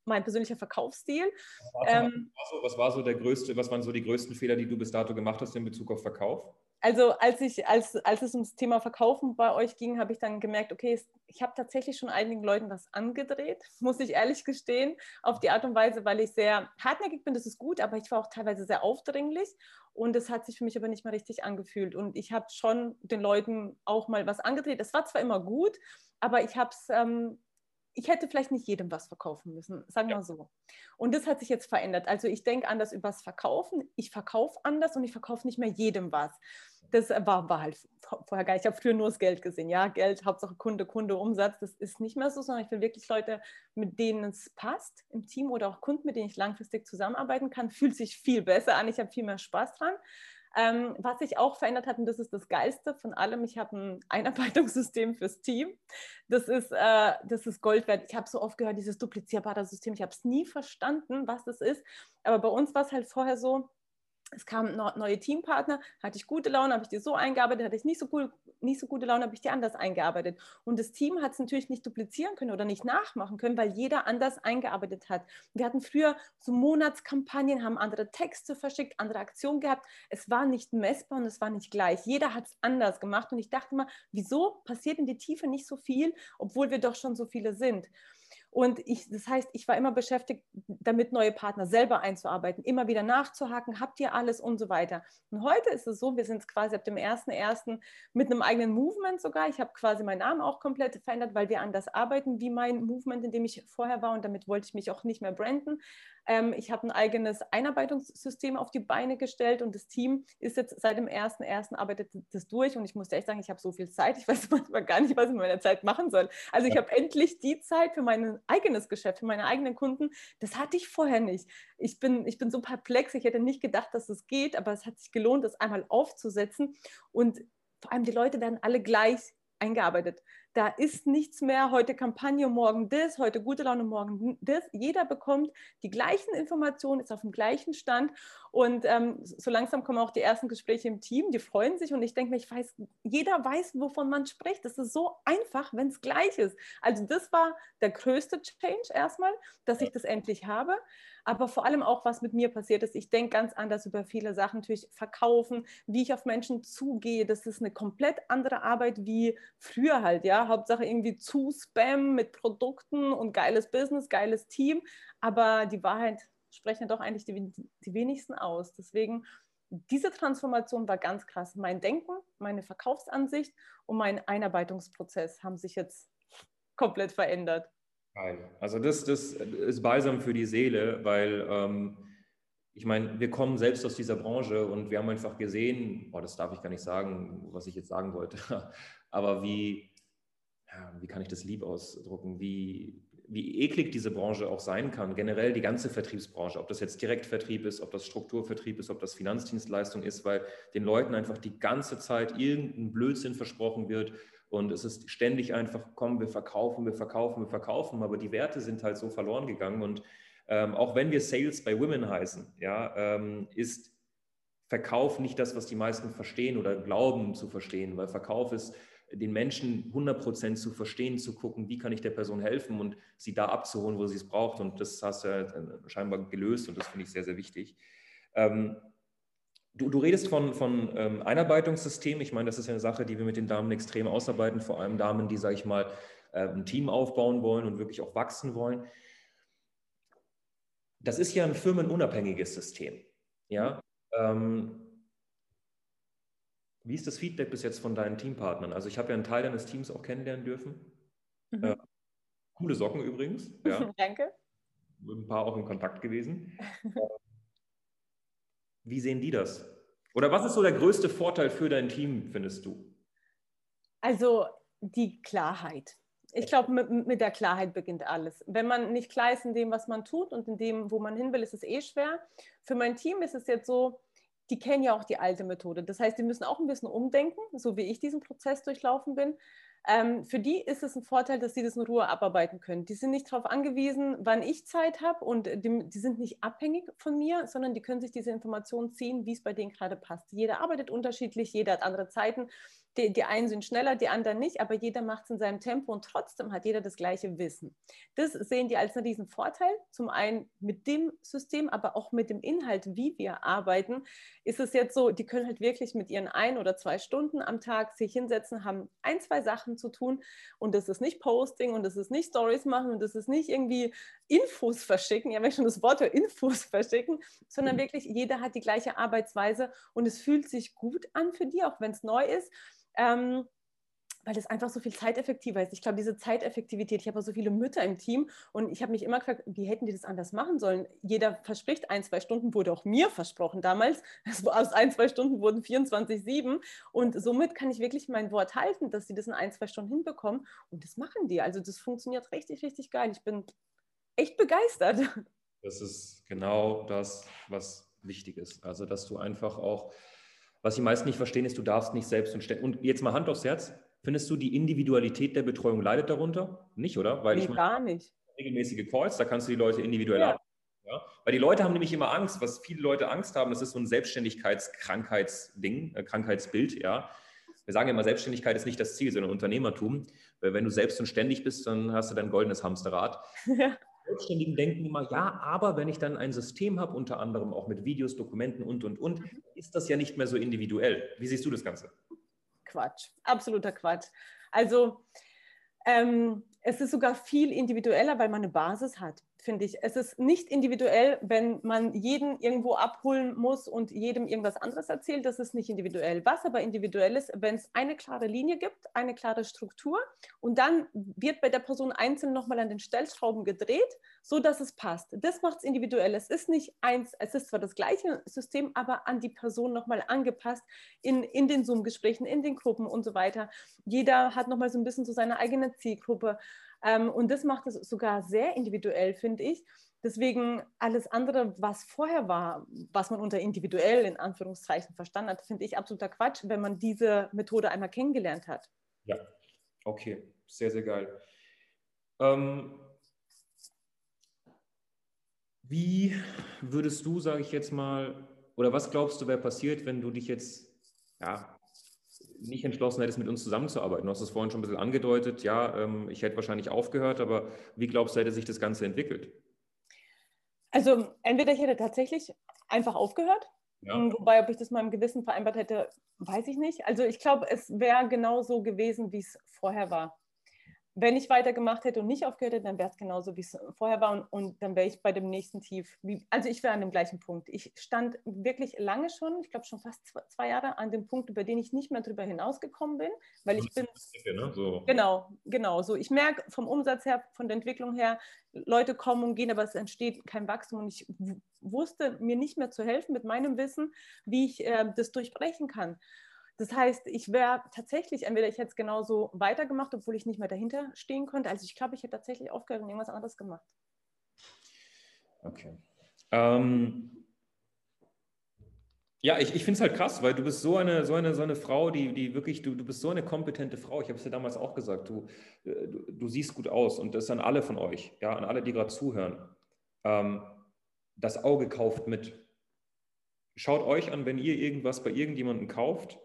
mein persönlicher Verkaufsstil. Was war, ähm, so, was war so der größte, was waren so die größten Fehler, die du bis dato gemacht hast in Bezug auf Verkauf? Also als ich, als, als es ums Thema Verkaufen bei euch ging, habe ich dann gemerkt, okay, ich habe tatsächlich schon einigen Leuten was angedreht, <laughs> muss ich ehrlich gestehen, auf die Art und Weise, weil ich sehr hartnäckig bin, das ist gut, aber ich war auch teilweise sehr aufdringlich und es hat sich für mich aber nicht mehr richtig angefühlt. Und ich habe schon den Leuten auch mal was angedreht. Es war zwar immer gut, aber ich habe es ähm, ich hätte vielleicht nicht jedem was verkaufen müssen, sagen wir ja. so. Und das hat sich jetzt verändert. Also ich denke anders übers Verkaufen. Ich verkaufe anders und ich verkaufe nicht mehr jedem was. Das war, war halt vorher gar nicht. Ich habe früher nur das Geld gesehen. Ja, Geld, Hauptsache Kunde, Kunde, Umsatz. Das ist nicht mehr so, sondern ich will wirklich Leute, mit denen es passt im Team oder auch Kunden, mit denen ich langfristig zusammenarbeiten kann. Fühlt sich viel besser an. Ich habe viel mehr Spaß dran. Ähm, was sich auch verändert hat, und das ist das Geilste von allem, ich habe ein <laughs> Einarbeitungssystem fürs Team. Das ist, äh, das ist Gold wert. Ich habe so oft gehört, dieses duplizierbare System. Ich habe es nie verstanden, was das ist. Aber bei uns war es halt vorher so, es kamen neue Teampartner, hatte ich gute Laune, habe ich die so eingearbeitet, hatte ich nicht so, cool, nicht so gute Laune, habe ich die anders eingearbeitet. Und das Team hat es natürlich nicht duplizieren können oder nicht nachmachen können, weil jeder anders eingearbeitet hat. Wir hatten früher so Monatskampagnen, haben andere Texte verschickt, andere Aktionen gehabt. Es war nicht messbar und es war nicht gleich. Jeder hat es anders gemacht. Und ich dachte immer, wieso passiert in die Tiefe nicht so viel, obwohl wir doch schon so viele sind? Und ich, das heißt, ich war immer beschäftigt, damit neue Partner selber einzuarbeiten, immer wieder nachzuhaken, habt ihr alles und so weiter. Und heute ist es so, wir sind quasi ab dem 1.1. mit einem eigenen Movement sogar. Ich habe quasi meinen Namen auch komplett verändert, weil wir anders arbeiten wie mein Movement, in dem ich vorher war. Und damit wollte ich mich auch nicht mehr branden. Ähm, ich habe ein eigenes Einarbeitungssystem auf die Beine gestellt und das Team ist jetzt seit dem 1.1. arbeitet das durch. Und ich muss echt sagen, ich habe so viel Zeit, ich weiß <laughs> manchmal gar nicht, was ich mit meiner Zeit machen soll. Also ich habe endlich die Zeit für mein eigenes Geschäft, für meine eigenen Kunden, das hatte ich vorher nicht. Ich bin, ich bin so perplex, ich hätte nicht gedacht, dass es das geht, aber es hat sich gelohnt, das einmal aufzusetzen. Und vor allem die Leute werden alle gleich eingearbeitet. Da ist nichts mehr, heute Kampagne, morgen das, heute gute Laune, morgen das. Jeder bekommt die gleichen Informationen, ist auf dem gleichen Stand. Und ähm, so langsam kommen auch die ersten Gespräche im Team, die freuen sich. Und ich denke mir, ich weiß, jeder weiß, wovon man spricht. Das ist so einfach, wenn es gleich ist. Also das war der größte Change erstmal, dass ich das endlich habe aber vor allem auch, was mit mir passiert ist. Ich denke ganz anders über viele Sachen, natürlich verkaufen, wie ich auf Menschen zugehe. Das ist eine komplett andere Arbeit wie früher halt, ja. Hauptsache irgendwie zu Spam mit Produkten und geiles Business, geiles Team. Aber die Wahrheit sprechen ja doch eigentlich die, die wenigsten aus. Deswegen diese Transformation war ganz krass. Mein Denken, meine Verkaufsansicht und mein Einarbeitungsprozess haben sich jetzt komplett verändert. Geil. Also das, das ist balsam für die Seele, weil ähm, ich meine, wir kommen selbst aus dieser Branche und wir haben einfach gesehen, oh, das darf ich gar nicht sagen, was ich jetzt sagen wollte, <laughs> aber wie, ja, wie kann ich das lieb ausdrucken, wie, wie eklig diese Branche auch sein kann, generell die ganze Vertriebsbranche, ob das jetzt Direktvertrieb ist, ob das Strukturvertrieb ist, ob das Finanzdienstleistung ist, weil den Leuten einfach die ganze Zeit irgendein Blödsinn versprochen wird und es ist ständig einfach, komm, wir verkaufen, wir verkaufen, wir verkaufen, aber die Werte sind halt so verloren gegangen. Und ähm, auch wenn wir Sales bei Women heißen, ja, ähm, ist Verkauf nicht das, was die meisten verstehen oder glauben zu verstehen, weil Verkauf ist, den Menschen 100% zu verstehen, zu gucken, wie kann ich der Person helfen und sie da abzuholen, wo sie es braucht. Und das hast du ja scheinbar gelöst und das finde ich sehr, sehr wichtig. Ähm, Du, du redest von, von ähm, Einarbeitungssystem. Ich meine, das ist ja eine Sache, die wir mit den Damen extrem ausarbeiten, vor allem Damen, die, sage ich mal, äh, ein Team aufbauen wollen und wirklich auch wachsen wollen. Das ist ja ein firmenunabhängiges System. Ja? Ähm, wie ist das Feedback bis jetzt von deinen Teampartnern? Also ich habe ja einen Teil deines Teams auch kennenlernen dürfen. Mhm. Äh, coole Socken übrigens. Ja. <laughs> Danke. Mit ein paar auch in Kontakt gewesen. <laughs> Wie sehen die das? Oder was ist so der größte Vorteil für dein Team, findest du? Also die Klarheit. Ich glaube, mit, mit, der Klarheit beginnt alles. Wenn man nicht klar ist in dem, was man tut und in dem, wo man hin will, ist es eh schwer. Für mein Team ist es jetzt so, die kennen ja auch die alte Methode. Das heißt, die müssen auch ein bisschen umdenken, so wie ich diesen Prozess durchlaufen bin. Ähm, für die ist es ein Vorteil, dass sie das in Ruhe abarbeiten können. Die sind nicht darauf angewiesen, wann ich Zeit habe und die, die, sind nicht abhängig von mir, sondern die können sich diese Informationen ziehen, wie es bei denen gerade passt. Jeder arbeitet unterschiedlich, jeder hat andere Zeiten. Die, die einen sind schneller, die anderen nicht, aber jeder macht es in seinem Tempo und trotzdem hat jeder das gleiche Wissen. Das sehen die als einen riesen Vorteil. Zum einen mit dem System, aber auch mit dem Inhalt, wie wir arbeiten, ist es jetzt so, die können halt wirklich mit ihren ein oder zwei Stunden am Tag sich hinsetzen, haben ein, zwei Sachen zu tun und das ist nicht Posting und das ist nicht Stories machen und das ist nicht irgendwie Infos verschicken, ja, wenn ich schon das Wort Infos verschicken, sondern mhm. wirklich jeder hat die gleiche Arbeitsweise und es fühlt sich gut an für die, auch wenn es neu ist ähm, weil es einfach so viel zeiteffektiver ist. Ich glaube, diese Zeiteffektivität, ich habe so viele Mütter im Team und ich habe mich immer gefragt, wie hätten die das anders machen sollen? Jeder verspricht ein, zwei Stunden, wurde auch mir versprochen damals. <laughs> Aus ein, zwei Stunden wurden 24, 7 und somit kann ich wirklich mein Wort halten, dass sie das in ein, zwei Stunden hinbekommen und das machen die. Also das funktioniert richtig, richtig geil. Ich bin echt begeistert. Das ist genau das, was wichtig ist. Also, dass du einfach auch was die meisten nicht verstehen, ist, du darfst nicht selbst und ständig. Und jetzt mal Hand aufs Herz. Findest du, die Individualität der Betreuung leidet darunter? Nicht, oder? Weil nee, ich meine, gar nicht. Regelmäßige Calls, da kannst du die Leute individuell ja. Ja? Weil die Leute haben nämlich immer Angst, was viele Leute Angst haben, das ist so ein Selbstständigkeitskrankheitsding, äh, Krankheitsbild, ja. Wir sagen immer, Selbstständigkeit ist nicht das Ziel, sondern Unternehmertum. Weil wenn du selbst und ständig bist, dann hast du dein goldenes Hamsterrad. <laughs> Ja. Selbstständigen denken immer, ja, aber wenn ich dann ein System habe, unter anderem auch mit Videos, Dokumenten und, und, und, mhm. ist das ja nicht mehr so individuell. Wie siehst du das Ganze? Quatsch, absoluter Quatsch. Also ähm, es ist sogar viel individueller, weil man eine Basis hat finde ich. Es ist nicht individuell, wenn man jeden irgendwo abholen muss und jedem irgendwas anderes erzählt. Das ist nicht individuell. Was aber individuell ist, wenn es eine klare Linie gibt, eine klare Struktur und dann wird bei der Person einzeln nochmal an den Stellschrauben gedreht, so dass es passt. Das macht es individuell. Es ist nicht eins, es ist zwar das gleiche System, aber an die Person nochmal angepasst in, in den Zoom-Gesprächen, in den Gruppen und so weiter. Jeder hat nochmal so ein bisschen so seine eigene Zielgruppe. Ähm, und das macht es sogar sehr individuell, finde ich. Deswegen alles andere, was vorher war, was man unter individuell in Anführungszeichen verstanden hat, finde ich absoluter Quatsch, wenn man diese Methode einmal kennengelernt hat. Ja, okay, sehr, sehr geil. Ähm, wie würdest du, sage ich jetzt mal, oder was glaubst du, wäre passiert, wenn du dich jetzt ja, nicht entschlossen hättest, mit uns zusammenzuarbeiten. Du hast es vorhin schon ein bisschen angedeutet, ja, ähm, ich hätte wahrscheinlich aufgehört, aber wie glaubst du, hätte sich das Ganze entwickelt? Also entweder ich hätte tatsächlich einfach aufgehört, ja. Ähm, wobei, ob ich das mal im Gewissen vereinbart hätte, weiß ich nicht. Also ich glaube, es wäre genauso gewesen, wie es vorher war wenn ich weitergemacht hätte und nicht aufgehört hätte, dann wäre es genauso, wie es vorher war. Und, und dann wäre ich bei dem nächsten Tief. Wie, also ich wäre an dem gleichen Punkt. Ich stand wirklich lange schon, ich glaube schon fast zwei, zwei, Jahre, an dem Punkt, über den ich nicht mehr drüber hinausgekommen bin, weil ich bin. Ne? So. Genau, genau. So, ich merke vom Umsatz her, von der Entwicklung her, Leute kommen und gehen, aber es entsteht kein Wachstum. Und ich wusste mir nicht mehr zu helfen mit meinem Wissen, wie ich äh, das durchbrechen kann. Das heißt, ich wäre tatsächlich, entweder ich hätte es genauso weitergemacht, obwohl ich nicht mehr dahinter stehen konnte. Also ich glaube, ich hätte tatsächlich aufgehört und irgendwas anderes gemacht. Okay. Ähm, ja, ich, ich finde es halt krass, weil du bist so eine, so eine, so eine Frau, die, die wirklich, du, du bist so eine kompetente Frau. Ich habe es dir damals auch gesagt, du, du, du, siehst gut aus und das an alle von euch, ja, an alle, die gerade zuhören. Ähm, das Auge kauft mit. Schaut euch an, wenn ihr irgendwas bei irgendjemandem kauft,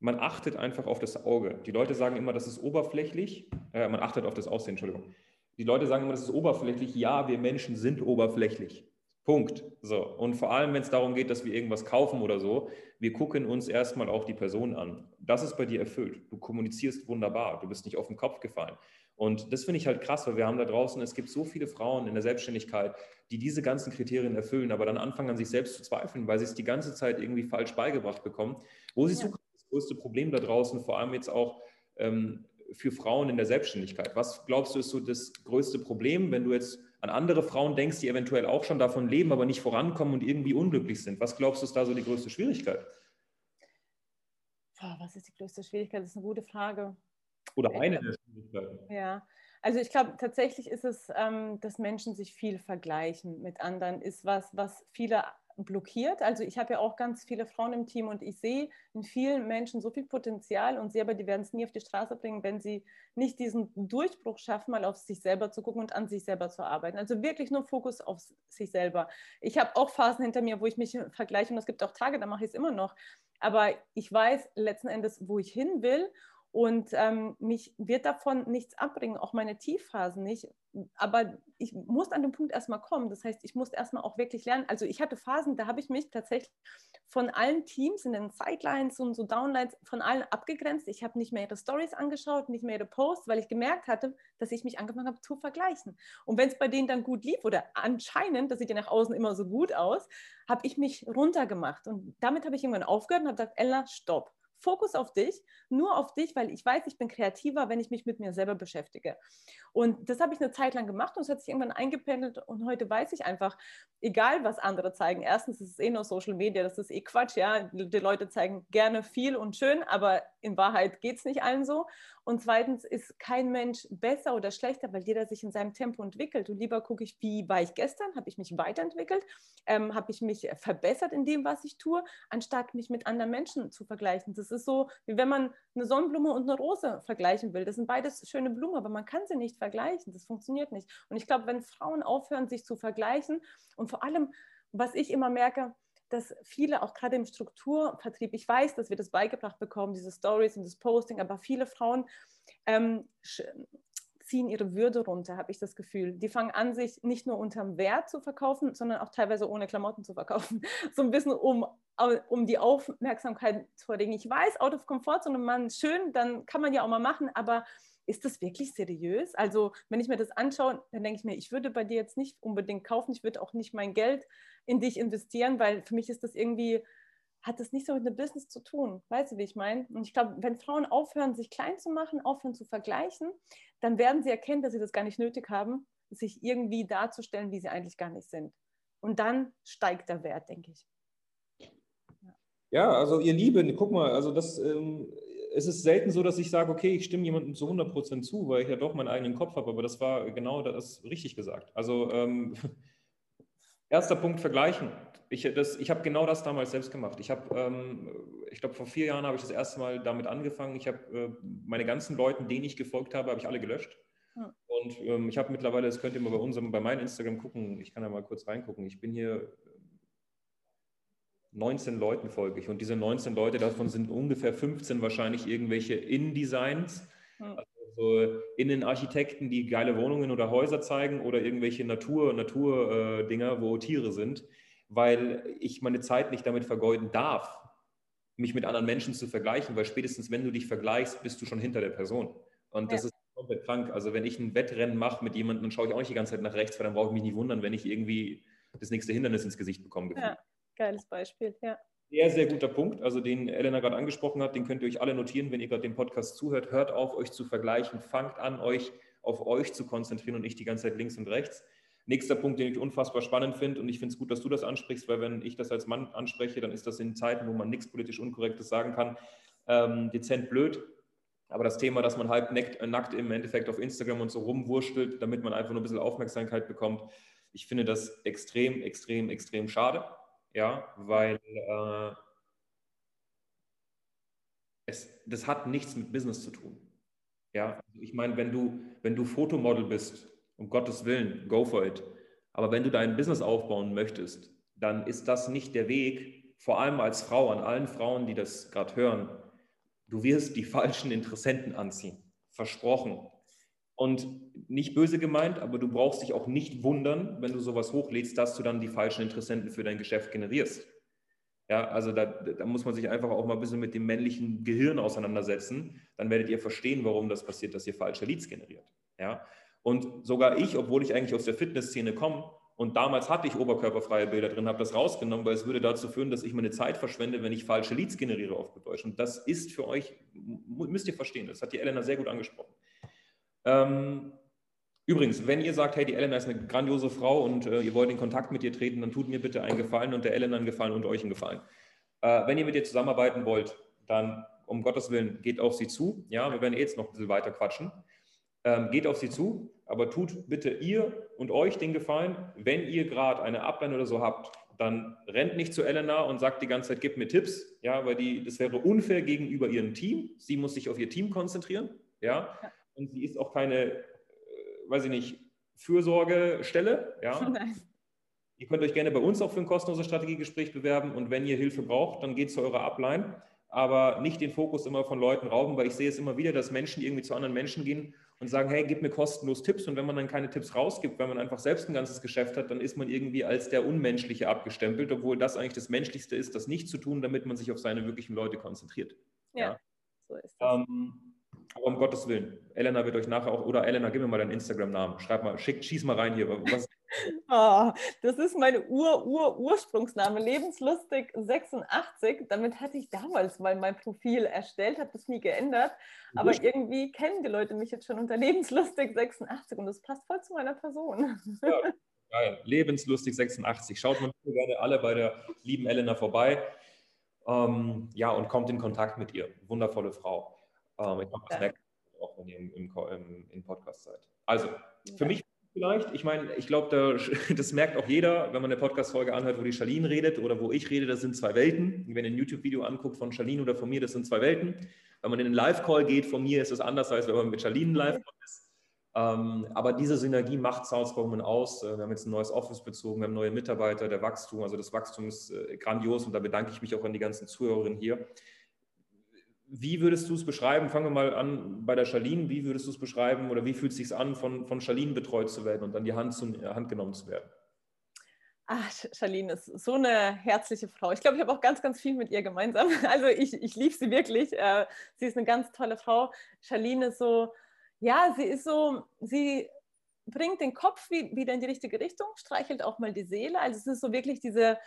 man achtet einfach auf das Auge. Die Leute sagen immer, das ist oberflächlich. Äh, man achtet auf das Aussehen, Entschuldigung. Die Leute sagen immer, das ist oberflächlich. Ja, wir Menschen sind oberflächlich. Punkt. So. Und vor allem, wenn es darum geht, dass wir irgendwas kaufen oder so, wir gucken uns erstmal auch die Person an. Das ist bei dir erfüllt. Du kommunizierst wunderbar. Du bist nicht auf den Kopf gefallen. Und das finde ich halt krass, weil wir haben da draußen, es gibt so viele Frauen in der Selbstständigkeit, die diese ganzen Kriterien erfüllen, aber dann anfangen an sich selbst zu zweifeln, weil sie es die ganze Zeit irgendwie falsch beigebracht bekommen. Wo siehst ja. du größte Problem da draußen, vor allem jetzt auch ähm, für Frauen in der Selbstständigkeit? Was glaubst du ist so das größte Problem, wenn du jetzt an andere Frauen denkst, die eventuell auch schon davon leben, aber nicht vorankommen und irgendwie unglücklich sind? Was glaubst du ist da so die größte Schwierigkeit? was ist die größte Schwierigkeit? Das ist eine gute Frage. Oder eine der Schwierigkeiten. Ja, also ich glaube, tatsächlich ist es, ähm, dass Menschen sich viel vergleichen mit anderen, ist was, was viele blockiert. Also ich habe ja auch ganz viele Frauen im Team und ich sehe in vielen Menschen so viel Potenzial und sehe aber, die werden es nie auf die Straße bringen, wenn sie nicht diesen Durchbruch schaffen, mal auf sich selber zu gucken und an sich selber zu arbeiten. Also wirklich nur Fokus auf sich selber. Ich habe auch Phasen hinter mir, wo ich mich vergleiche und es gibt auch Tage, da mache ich es immer noch. Aber ich weiß letzten Endes, wo ich hin will und ähm, mich wird davon nichts abbringen, auch meine Tiefphasen nicht. Aber ich muss an den Punkt erstmal kommen. Das heißt, ich muss erstmal auch wirklich lernen. Also ich hatte Phasen, da habe ich mich tatsächlich von allen Teams in den Sidelines und so Downlines von allen abgegrenzt. Ich habe nicht mehr ihre Stories angeschaut, nicht mehr ihre Posts, weil ich gemerkt hatte, dass ich mich angefangen habe zu vergleichen. Und wenn es bei denen dann gut lief oder anscheinend, das sieht ja nach außen immer so gut aus, habe ich mich runtergemacht. Und damit habe ich irgendwann aufgehört und habe gesagt, Ella, stopp Fokus auf dich, nur auf dich, weil ich weiß, ich bin kreativer, wenn ich mich mit mir selber beschäftige. Und das habe ich eine Zeit lang gemacht und es hat sich irgendwann eingependelt und heute weiß ich einfach, egal was andere zeigen, erstens ist es eh nur Social Media, das ist eh Quatsch, ja, die Leute zeigen gerne viel und schön, aber in Wahrheit geht es nicht allen so. Und zweitens ist kein Mensch besser oder schlechter, weil jeder sich in seinem Tempo entwickelt. Und lieber gucke ich, wie war ich gestern, habe ich mich weiterentwickelt, ähm, habe ich mich verbessert in dem, was ich tue, anstatt mich mit anderen Menschen zu vergleichen. Das ist so, wie wenn man eine Sonnenblume und eine Rose vergleichen will. Das sind beides schöne Blumen, aber man kann sie nicht vergleichen. Das funktioniert nicht. Und ich glaube, wenn Frauen aufhören, sich zu vergleichen und vor allem, was ich immer merke, dass viele auch gerade im Strukturvertrieb, ich weiß, dass wir das beigebracht bekommen, diese Stories und das Posting, aber viele Frauen ähm, ziehen ihre Würde runter, habe ich das Gefühl. Die fangen an, sich nicht nur unterm Wert zu verkaufen, sondern auch teilweise ohne Klamotten zu verkaufen. <laughs> So ein bisschen um, um die Aufmerksamkeit zu erregen. Ich weiß, out of comfort, sondern man schön, dann kann man ja auch mal machen, aber ist das wirklich seriös? Also, wenn ich mir das anschaue, dann denke ich mir, ich würde bei dir jetzt nicht unbedingt kaufen, ich würde auch nicht mein Geld in dich investieren, weil für mich ist das irgendwie, hat das nicht so mit einem Business zu tun. Weißt du, wie ich meine? Und ich glaube, wenn Frauen aufhören, sich klein zu machen, aufhören zu vergleichen, dann werden sie erkennen, dass sie das gar nicht nötig haben, sich irgendwie darzustellen, wie sie eigentlich gar nicht sind. Und dann steigt der Wert, denke ich. Ja, ja also ihr Lieben, guck mal, also das ähm, es ist selten so, dass ich sage, okay, ich stimme jemandem zu 100% zu, weil ich ja doch meinen eigenen Kopf habe, aber das war genau das richtig gesagt. Also ähm, erster Punkt, vergleichen. Ich, ich habe genau das damals selbst gemacht. Ich habe, ähm, ich glaube, vor vier Jahren habe ich das erste Mal damit angefangen. Ich habe äh, meine ganzen Leuten, denen ich gefolgt habe, habe ich alle gelöscht. Hm. Und ähm, ich habe mittlerweile, das könnt ihr mal bei unserem, bei meinem Instagram gucken, ich kann da mal kurz reingucken. Ich bin hier 19 Leuten folge ich und diese 19 Leute, davon sind ungefähr 15 wahrscheinlich irgendwelche In-Designs, also so Innenarchitekten, die geile Wohnungen oder Häuser zeigen oder irgendwelche Natur, Naturdinger, äh, wo Tiere sind, weil ich meine Zeit nicht damit vergeuden darf, mich mit anderen Menschen zu vergleichen, weil spätestens wenn du dich vergleichst, bist du schon hinter der Person. Und das ja. ist komplett krank. Also wenn ich ein Wettrennen mache mit jemandem, dann schaue ich auch nicht die ganze Zeit nach rechts, weil dann brauche ich mich nicht wundern, wenn ich irgendwie das nächste Hindernis ins Gesicht bekomme. Ja. Geiles Beispiel, ja. Sehr, sehr guter Punkt, also den Elena gerade angesprochen hat, den könnt ihr euch alle notieren, wenn ihr gerade den Podcast zuhört. Hört auf, euch zu vergleichen, fangt an, euch auf euch zu konzentrieren und nicht die ganze Zeit links und rechts. Nächster Punkt, den ich unfassbar spannend finde, und ich finde es gut, dass du das ansprichst, weil wenn ich das als Mann anspreche, dann ist das in Zeiten, wo man nichts politisch Unkorrektes sagen kann, ähm, dezent blöd. Aber das Thema, dass man halb nackt, nackt im Endeffekt auf Instagram und so rumwurschtelt, damit man einfach nur ein bisschen Aufmerksamkeit bekommt, ich finde das extrem, extrem, extrem schade ja, weil äh, es, das hat nichts mit Business zu tun. Ja, also ich meine, wenn du, wenn du Fotomodel bist, um Gottes Willen, go for it. Aber wenn du dein Business aufbauen möchtest, dann ist das nicht der Weg, vor allem als Frau, an allen Frauen, die das gerade hören. Du wirst die <laughs> falschen Interessenten anziehen. Versprochen. Und nicht böse gemeint, aber du brauchst dich auch nicht wundern, wenn du sowas hochlädst, dass du dann die falschen Interessenten für dein Geschäft generierst. Ja, also da, da, muss man sich einfach auch mal ein bisschen mit dem männlichen Gehirn auseinandersetzen. Dann werdet ihr verstehen, warum das passiert, dass ihr falsche Leads generiert. Ja, und sogar ich, obwohl ich eigentlich aus der Fitnessszene komme und damals hatte ich oberkörperfreie Bilder drin, habe das rausgenommen, weil es würde dazu führen, dass ich meine Zeit verschwende, wenn ich falsche Leads generiere auf Deutsch. Und das ist für euch, müsst ihr verstehen, das hat die Elena sehr gut angesprochen. Ähm, übrigens, wenn ihr sagt, hey, die Elena ist eine grandiose Frau und äh, ihr wollt in Kontakt mit ihr treten, dann tut mir bitte einen Gefallen und der Elena einen Gefallen und euch einen Gefallen. Äh, wenn ihr mit ihr zusammenarbeiten wollt, dann um Gottes Willen geht auf sie zu. Ja, wir werden jetzt noch ein bisschen weiter quatschen. Ähm, geht auf sie zu, aber tut bitte ihr und euch den Gefallen, wenn ihr gerade eine Ablehnung oder so habt, dann rennt nicht zu Elena und sagt die ganze Zeit, gib mir Tipps, ja, weil die, das wäre unfair gegenüber ihrem Team. Sie muss sich auf ihr Team konzentrieren, ja, ja. Und sie ist auch keine, äh, weiß ich nicht, Fürsorgestelle, ja. <laughs> Nein. Ihr könnt euch gerne bei uns auch für ein kostenloses Strategiegespräch bewerben und wenn ihr Hilfe braucht, dann geht zu eurer Upline, aber nicht den Fokus immer von Leuten rauben, weil ich sehe es immer wieder, dass Menschen irgendwie zu anderen Menschen gehen und sagen, hey, gib mir kostenlos Tipps und wenn man dann keine Tipps rausgibt, weil man einfach selbst ein ganzes Geschäft hat, dann ist man irgendwie als der Unmenschliche abgestempelt, obwohl das eigentlich das Menschlichste ist, das nicht zu tun, damit man sich auf seine wirklichen Leute konzentriert. Ja, ja. so ist das. Ähm, aber um Gottes Willen, Elena wird euch nachher auch, oder Elena, gib mir mal deinen Instagram-Namen. Schreib mal, schick, schieß mal rein hier. Was, <laughs> Oh, das ist mein Ur-Ur-Ursprungsname, lebenslustig86. Damit hatte ich damals mal mein Profil erstellt, habe das nie geändert. Aber irgendwie kennen die Leute mich jetzt schon unter lebenslustig86 und das passt voll zu meiner Person. Ja, <laughs> geil. Lebenslustig86. Schaut mal gerne alle bei der lieben Elena vorbei. Ähm, ja, und kommt in Kontakt mit ihr. Wundervolle Frau. Ähm, ich mache das ja. auch, wenn ihr im, im, im, Podcast seid. Also, für mich vielleicht. Ich meine, ich glaube, da, <laughs> das merkt auch jeder, wenn man eine Podcast-Folge anhört, wo die Charlene redet oder wo ich rede, das sind zwei Welten. Wenn ihr ein YouTube-Video anguckt von Charlene oder von mir, das sind zwei Welten. Wenn man in einen Live-Call geht von mir, ist es anders, als wenn man mit Charlene live ist. Ähm, aber diese Synergie macht Salzburg aus. Äh, wir haben jetzt ein neues Office bezogen, wir haben neue Mitarbeiter, der Wachstum, also das Wachstum ist äh, grandios und da bedanke ich mich auch an die ganzen Zuhörerinnen hier. Wie würdest du es beschreiben? Fangen wir mal an bei der Charlene. Wie würdest du es beschreiben oder wie fühlt es sich an, von, von Charlene betreut zu werden und an die Hand, zu, äh, Hand genommen zu werden? Ach, Charlene ist so eine herzliche Frau. Ich glaube, ich habe auch ganz, ganz viel mit ihr gemeinsam. <laughs> Also ich, ich liebe sie wirklich. Äh, sie ist eine ganz tolle Frau. Charlene ist so, ja, sie ist so, sie bringt den Kopf wieder in die richtige Richtung, streichelt auch mal die Seele. Also es ist so wirklich diese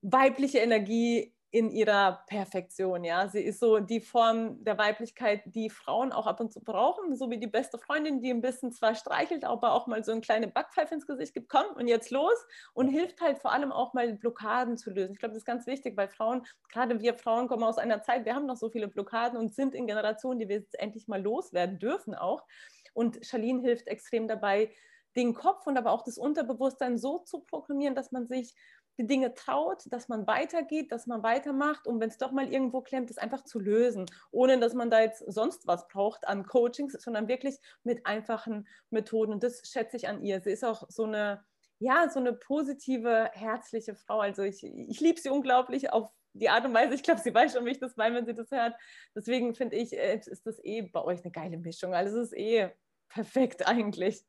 weibliche Energie in ihrer Perfektion. Ja, sie ist so die Form der Weiblichkeit, die Frauen auch ab und zu brauchen, so wie die beste Freundin, die ein bisschen zwar streichelt, aber auch mal so eine kleine Backpfeife ins Gesicht gibt, komm und jetzt los und hilft halt vor allem auch mal Blockaden zu lösen. Ich glaube, das ist ganz wichtig, weil Frauen, gerade wir Frauen kommen aus einer Zeit, wir haben noch so viele Blockaden und sind in Generationen, die wir jetzt endlich mal loswerden dürfen auch. Und Charlene hilft extrem dabei, den Kopf und aber auch das Unterbewusstsein so zu programmieren, dass man sich die Dinge traut, dass man weitergeht, dass man weitermacht und wenn es doch mal irgendwo klemmt, es einfach zu lösen, ohne dass man da jetzt sonst was braucht an Coachings, sondern wirklich mit einfachen Methoden. Und das schätze ich an ihr. Sie ist auch so eine, ja, so eine positive, herzliche Frau. Also ich, ich liebe sie unglaublich auf die Art und Weise. Ich glaube, sie weiß schon, wie ich das meine, wenn sie das hört. Deswegen finde ich, äh, ist das eh bei euch eine geile Mischung. Also es ist eh perfekt eigentlich.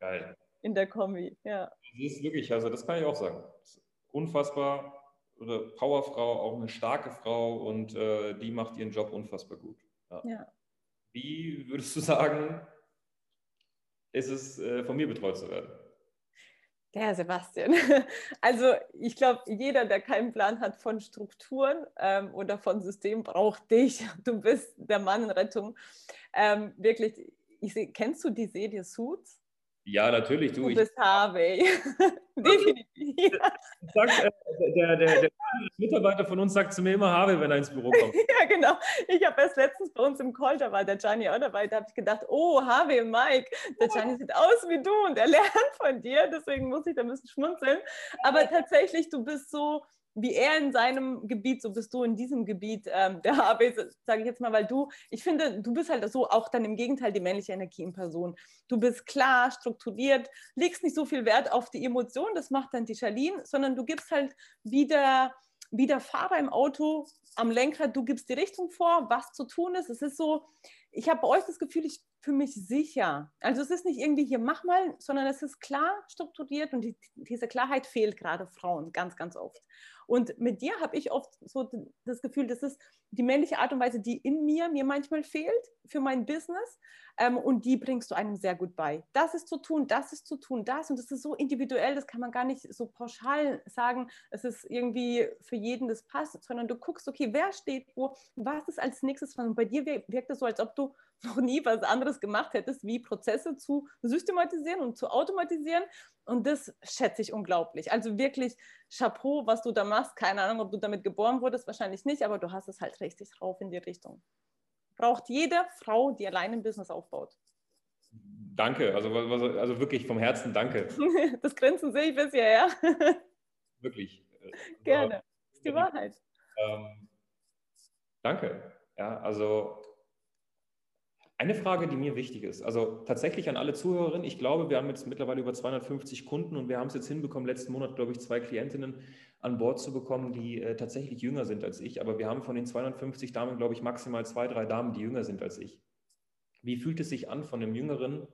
Geil. In der Kombi, ja. Sie ist wirklich, also das kann ich auch sagen unfassbar oder Powerfrau, auch eine starke Frau und äh, die macht ihren Job unfassbar gut. Ja. Ja. Wie würdest du sagen, ist es äh, von mir betreut zu werden? Der Sebastian. <laughs> Also ich glaube, jeder, der keinen Plan hat von Strukturen ähm, oder von Systemen, braucht dich. <laughs> Du bist der Mann in Rettung. Ähm, wirklich, ich seh, kennst du die Serie Suits? Ja, natürlich. Du, du bist Harvey. <laughs> <laughs> Definitiv. Sagt, äh, der, der, der, Mitarbeiter von uns sagt zu mir immer Harvey, wenn er ins Büro kommt. <laughs> ja, genau. Ich habe erst letztens bei uns im Call, da war der Gianni auch dabei, da habe ich gedacht, oh, Harvey und Mike, der Gianni sieht aus wie du und er lernt von dir, deswegen muss ich da ein bisschen schmunzeln. Aber tatsächlich, du bist so, wie er in seinem Gebiet, so bist du in diesem Gebiet ähm, der <laughs> HB, sage ich jetzt mal, weil du, ich finde, du bist halt so auch dann im Gegenteil die männliche Energie in Person. Du bist klar, strukturiert, legst nicht so viel Wert auf die Emotionen, das macht dann die Charlene, sondern du gibst halt wieder wie der Fahrer im Auto am Lenkrad, du gibst die Richtung vor, was zu tun ist. Es ist so, ich habe bei euch das Gefühl, ich fühle mich sicher. Also es ist nicht irgendwie hier mach mal, sondern es ist klar strukturiert und die, diese Klarheit fehlt gerade Frauen ganz, ganz oft. Und mit dir habe ich oft so das Gefühl, das ist die männliche Art und Weise, die in mir mir manchmal fehlt für mein Business. Ähm, und die bringst du einem sehr gut bei. Das ist zu tun, das ist zu tun, das. Und das ist so individuell, das kann man gar nicht so pauschal sagen, es ist irgendwie für jeden das passt, sondern du guckst, okay, wer steht wo, was ist als nächstes. Und bei dir wirkt es so, als ob du noch nie was anderes gemacht hättest, wie Prozesse zu systematisieren und zu automatisieren. Und das schätze ich unglaublich. Also wirklich Chapeau, was du da machst. Keine Ahnung, ob du damit geboren wurdest, wahrscheinlich nicht, aber du hast es halt richtig drauf in die Richtung. Braucht jede Frau, die allein ein Business aufbaut. Danke, also, also wirklich vom Herzen danke. <laughs> Das Grinsen sehe ich bisher, ja. <laughs> Wirklich. Gerne. Das ist die Wahrheit. Ähm, danke. Ja, also eine Frage, die mir wichtig ist, also tatsächlich an alle Zuhörerinnen, ich glaube, wir haben jetzt mittlerweile über 250 Kunden und wir haben es jetzt hinbekommen, letzten Monat, glaube ich, zwei Klientinnen an Bord zu bekommen, die äh, tatsächlich jünger sind als ich. Aber wir haben von den 250 Damen, glaube ich, maximal zwei, drei Damen, die jünger sind als ich. Wie fühlt es sich an von einem Jüngeren?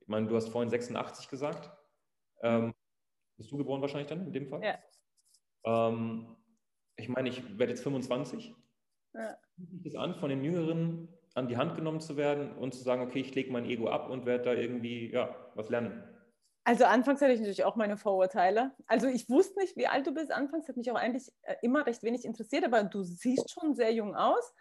Ich meine, du hast vorhin 86 gesagt. Ähm, bist du geboren wahrscheinlich dann in dem Fall? Ja. Ähm, ich meine, ich werde jetzt 25. Ja. Wie fühlt es an, von den Jüngeren an die Hand genommen zu werden und zu sagen, okay, ich lege mein Ego ab und werde da irgendwie ja, was lernen? Also anfangs hatte ich natürlich auch meine Vorurteile. Also ich wusste nicht, wie alt du bist. Anfangs hat mich auch eigentlich äh, immer recht wenig interessiert, aber du siehst schon sehr jung aus.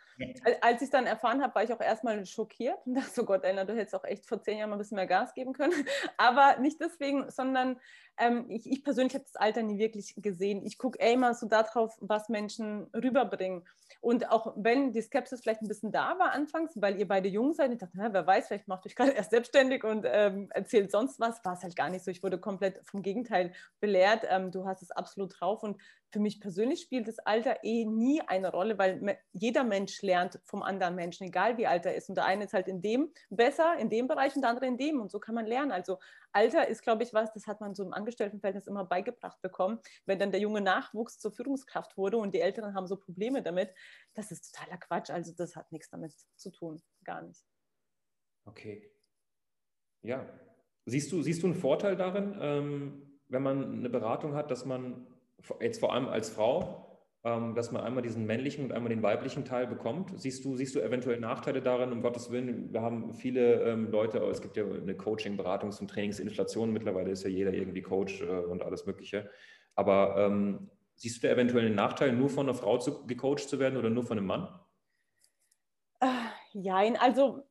Als ich es dann erfahren habe, war ich auch erstmal schockiert und <laughs> dachte, so Gott, Elna, du hättest auch echt vor zehn Jahren mal ein bisschen mehr Gas geben können. <laughs> Aber nicht deswegen, sondern ähm, ich, ich, persönlich habe das Alter nie wirklich gesehen. Ich gucke immer so darauf, was Menschen rüberbringen. Und auch wenn die Skepsis vielleicht ein bisschen da war anfangs, weil ihr beide jung seid, ich dachte, na, wer weiß, vielleicht macht euch <laughs> gerade erst selbstständig und ähm, erzählt sonst was, war es halt gar nicht so. Ich wurde komplett vom Gegenteil belehrt. Ähm, du hast es absolut drauf und für mich persönlich spielt das Alter eh nie eine Rolle, weil jeder Mensch lernt vom anderen Menschen, egal wie alt er ist. Und der eine ist halt in dem besser, in dem Bereich und der andere in dem. Und so kann man lernen. Also Alter ist, glaube ich, was, das hat man so im Angestelltenverhältnis immer beigebracht bekommen. Wenn dann der junge Nachwuchs zur Führungskraft wurde und die Älteren haben so Probleme damit, das ist totaler Quatsch. Also das hat nichts damit zu tun, gar nicht. Okay. Ja. Siehst du, siehst du einen Vorteil darin, ähm, wenn man eine Beratung hat, dass man jetzt vor allem als Frau, ähm, dass man einmal diesen männlichen und einmal den weiblichen Teil bekommt. Siehst du, siehst du eventuell Nachteile darin? Um Gottes Willen, wir haben viele ähm, Leute, es gibt ja eine Coaching, Beratungs- und Trainingsinflation. Mittlerweile ist ja jeder irgendwie Coach äh, und alles Mögliche. Aber ähm, siehst du da eventuell einen Nachteil, nur von einer Frau zu, gecoacht zu werden oder nur von einem Mann? Ja, also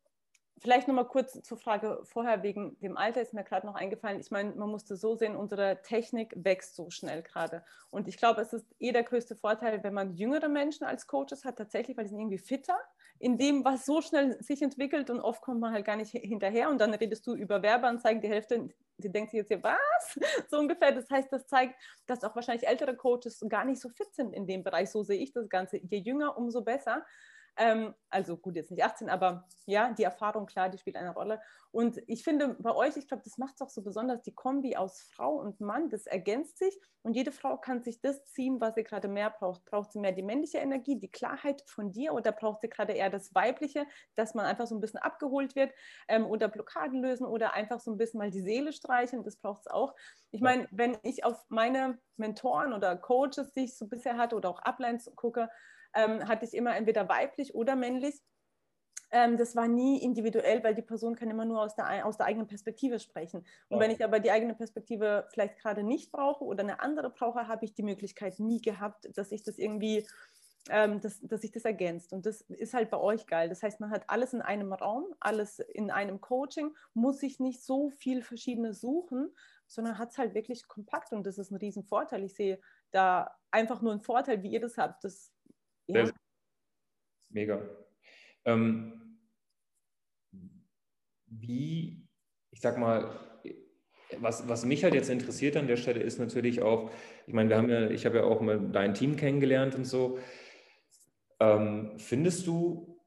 Vielleicht nochmal kurz zur Frage vorher wegen dem Alter ist mir gerade noch eingefallen. Ich meine, man musste so sehen, unsere Technik wächst so schnell gerade. Und ich glaube, es ist eh der größte Vorteil, wenn man jüngere Menschen als Coaches hat, tatsächlich, weil die sind irgendwie fitter in dem, was so schnell sich entwickelt und oft kommt man halt gar nicht hinterher und dann redest du über Werbeanzeigen, die Hälfte, die denkt sich jetzt hier, was? <laughs> So ungefähr. Das heißt, das zeigt, dass auch wahrscheinlich ältere Coaches gar nicht so fit sind in dem Bereich. So sehe ich das Ganze. Je jünger, umso besser. Ähm, also gut, jetzt nicht 18, aber ja, die Erfahrung, klar, die spielt eine Rolle. Und ich finde bei euch, ich glaube, das macht es auch so besonders, die Kombi aus Frau und Mann, das ergänzt sich und jede Frau kann sich das ziehen, was sie gerade mehr braucht. Braucht sie mehr die männliche Energie, die Klarheit von dir oder braucht sie gerade eher das Weibliche, dass man einfach so ein bisschen abgeholt wird ähm, oder Blockaden lösen oder einfach so ein bisschen mal die Seele streichen, das braucht es auch. Ich meine, wenn ich auf meine Mentoren oder Coaches, die ich so bisher hatte oder auch Uplines gucke, ähm, hatte ich immer entweder weiblich oder männlich. Ähm, das war nie individuell, weil die Person kann immer nur aus der, aus der eigenen Perspektive sprechen. Und wenn ich aber die eigene Perspektive vielleicht gerade nicht brauche oder eine andere brauche, habe ich die Möglichkeit nie gehabt, dass ich das irgendwie ähm, dass, dass sich das ergänzt. Und das ist halt bei euch geil. Das heißt, man hat alles in einem Raum, alles in einem Coaching, muss sich nicht so viel verschiedene suchen, sondern hat es halt wirklich kompakt und das ist ein Riesenvorteil. Ich sehe da einfach nur einen Vorteil, wie ihr das habt. Das ja. Mega. Ähm, wie, ich sag mal, was, was mich halt jetzt interessiert an der Stelle ist natürlich auch, ich meine, wir haben ja, ich habe ja auch mal dein Team kennengelernt und so. Ähm, findest du,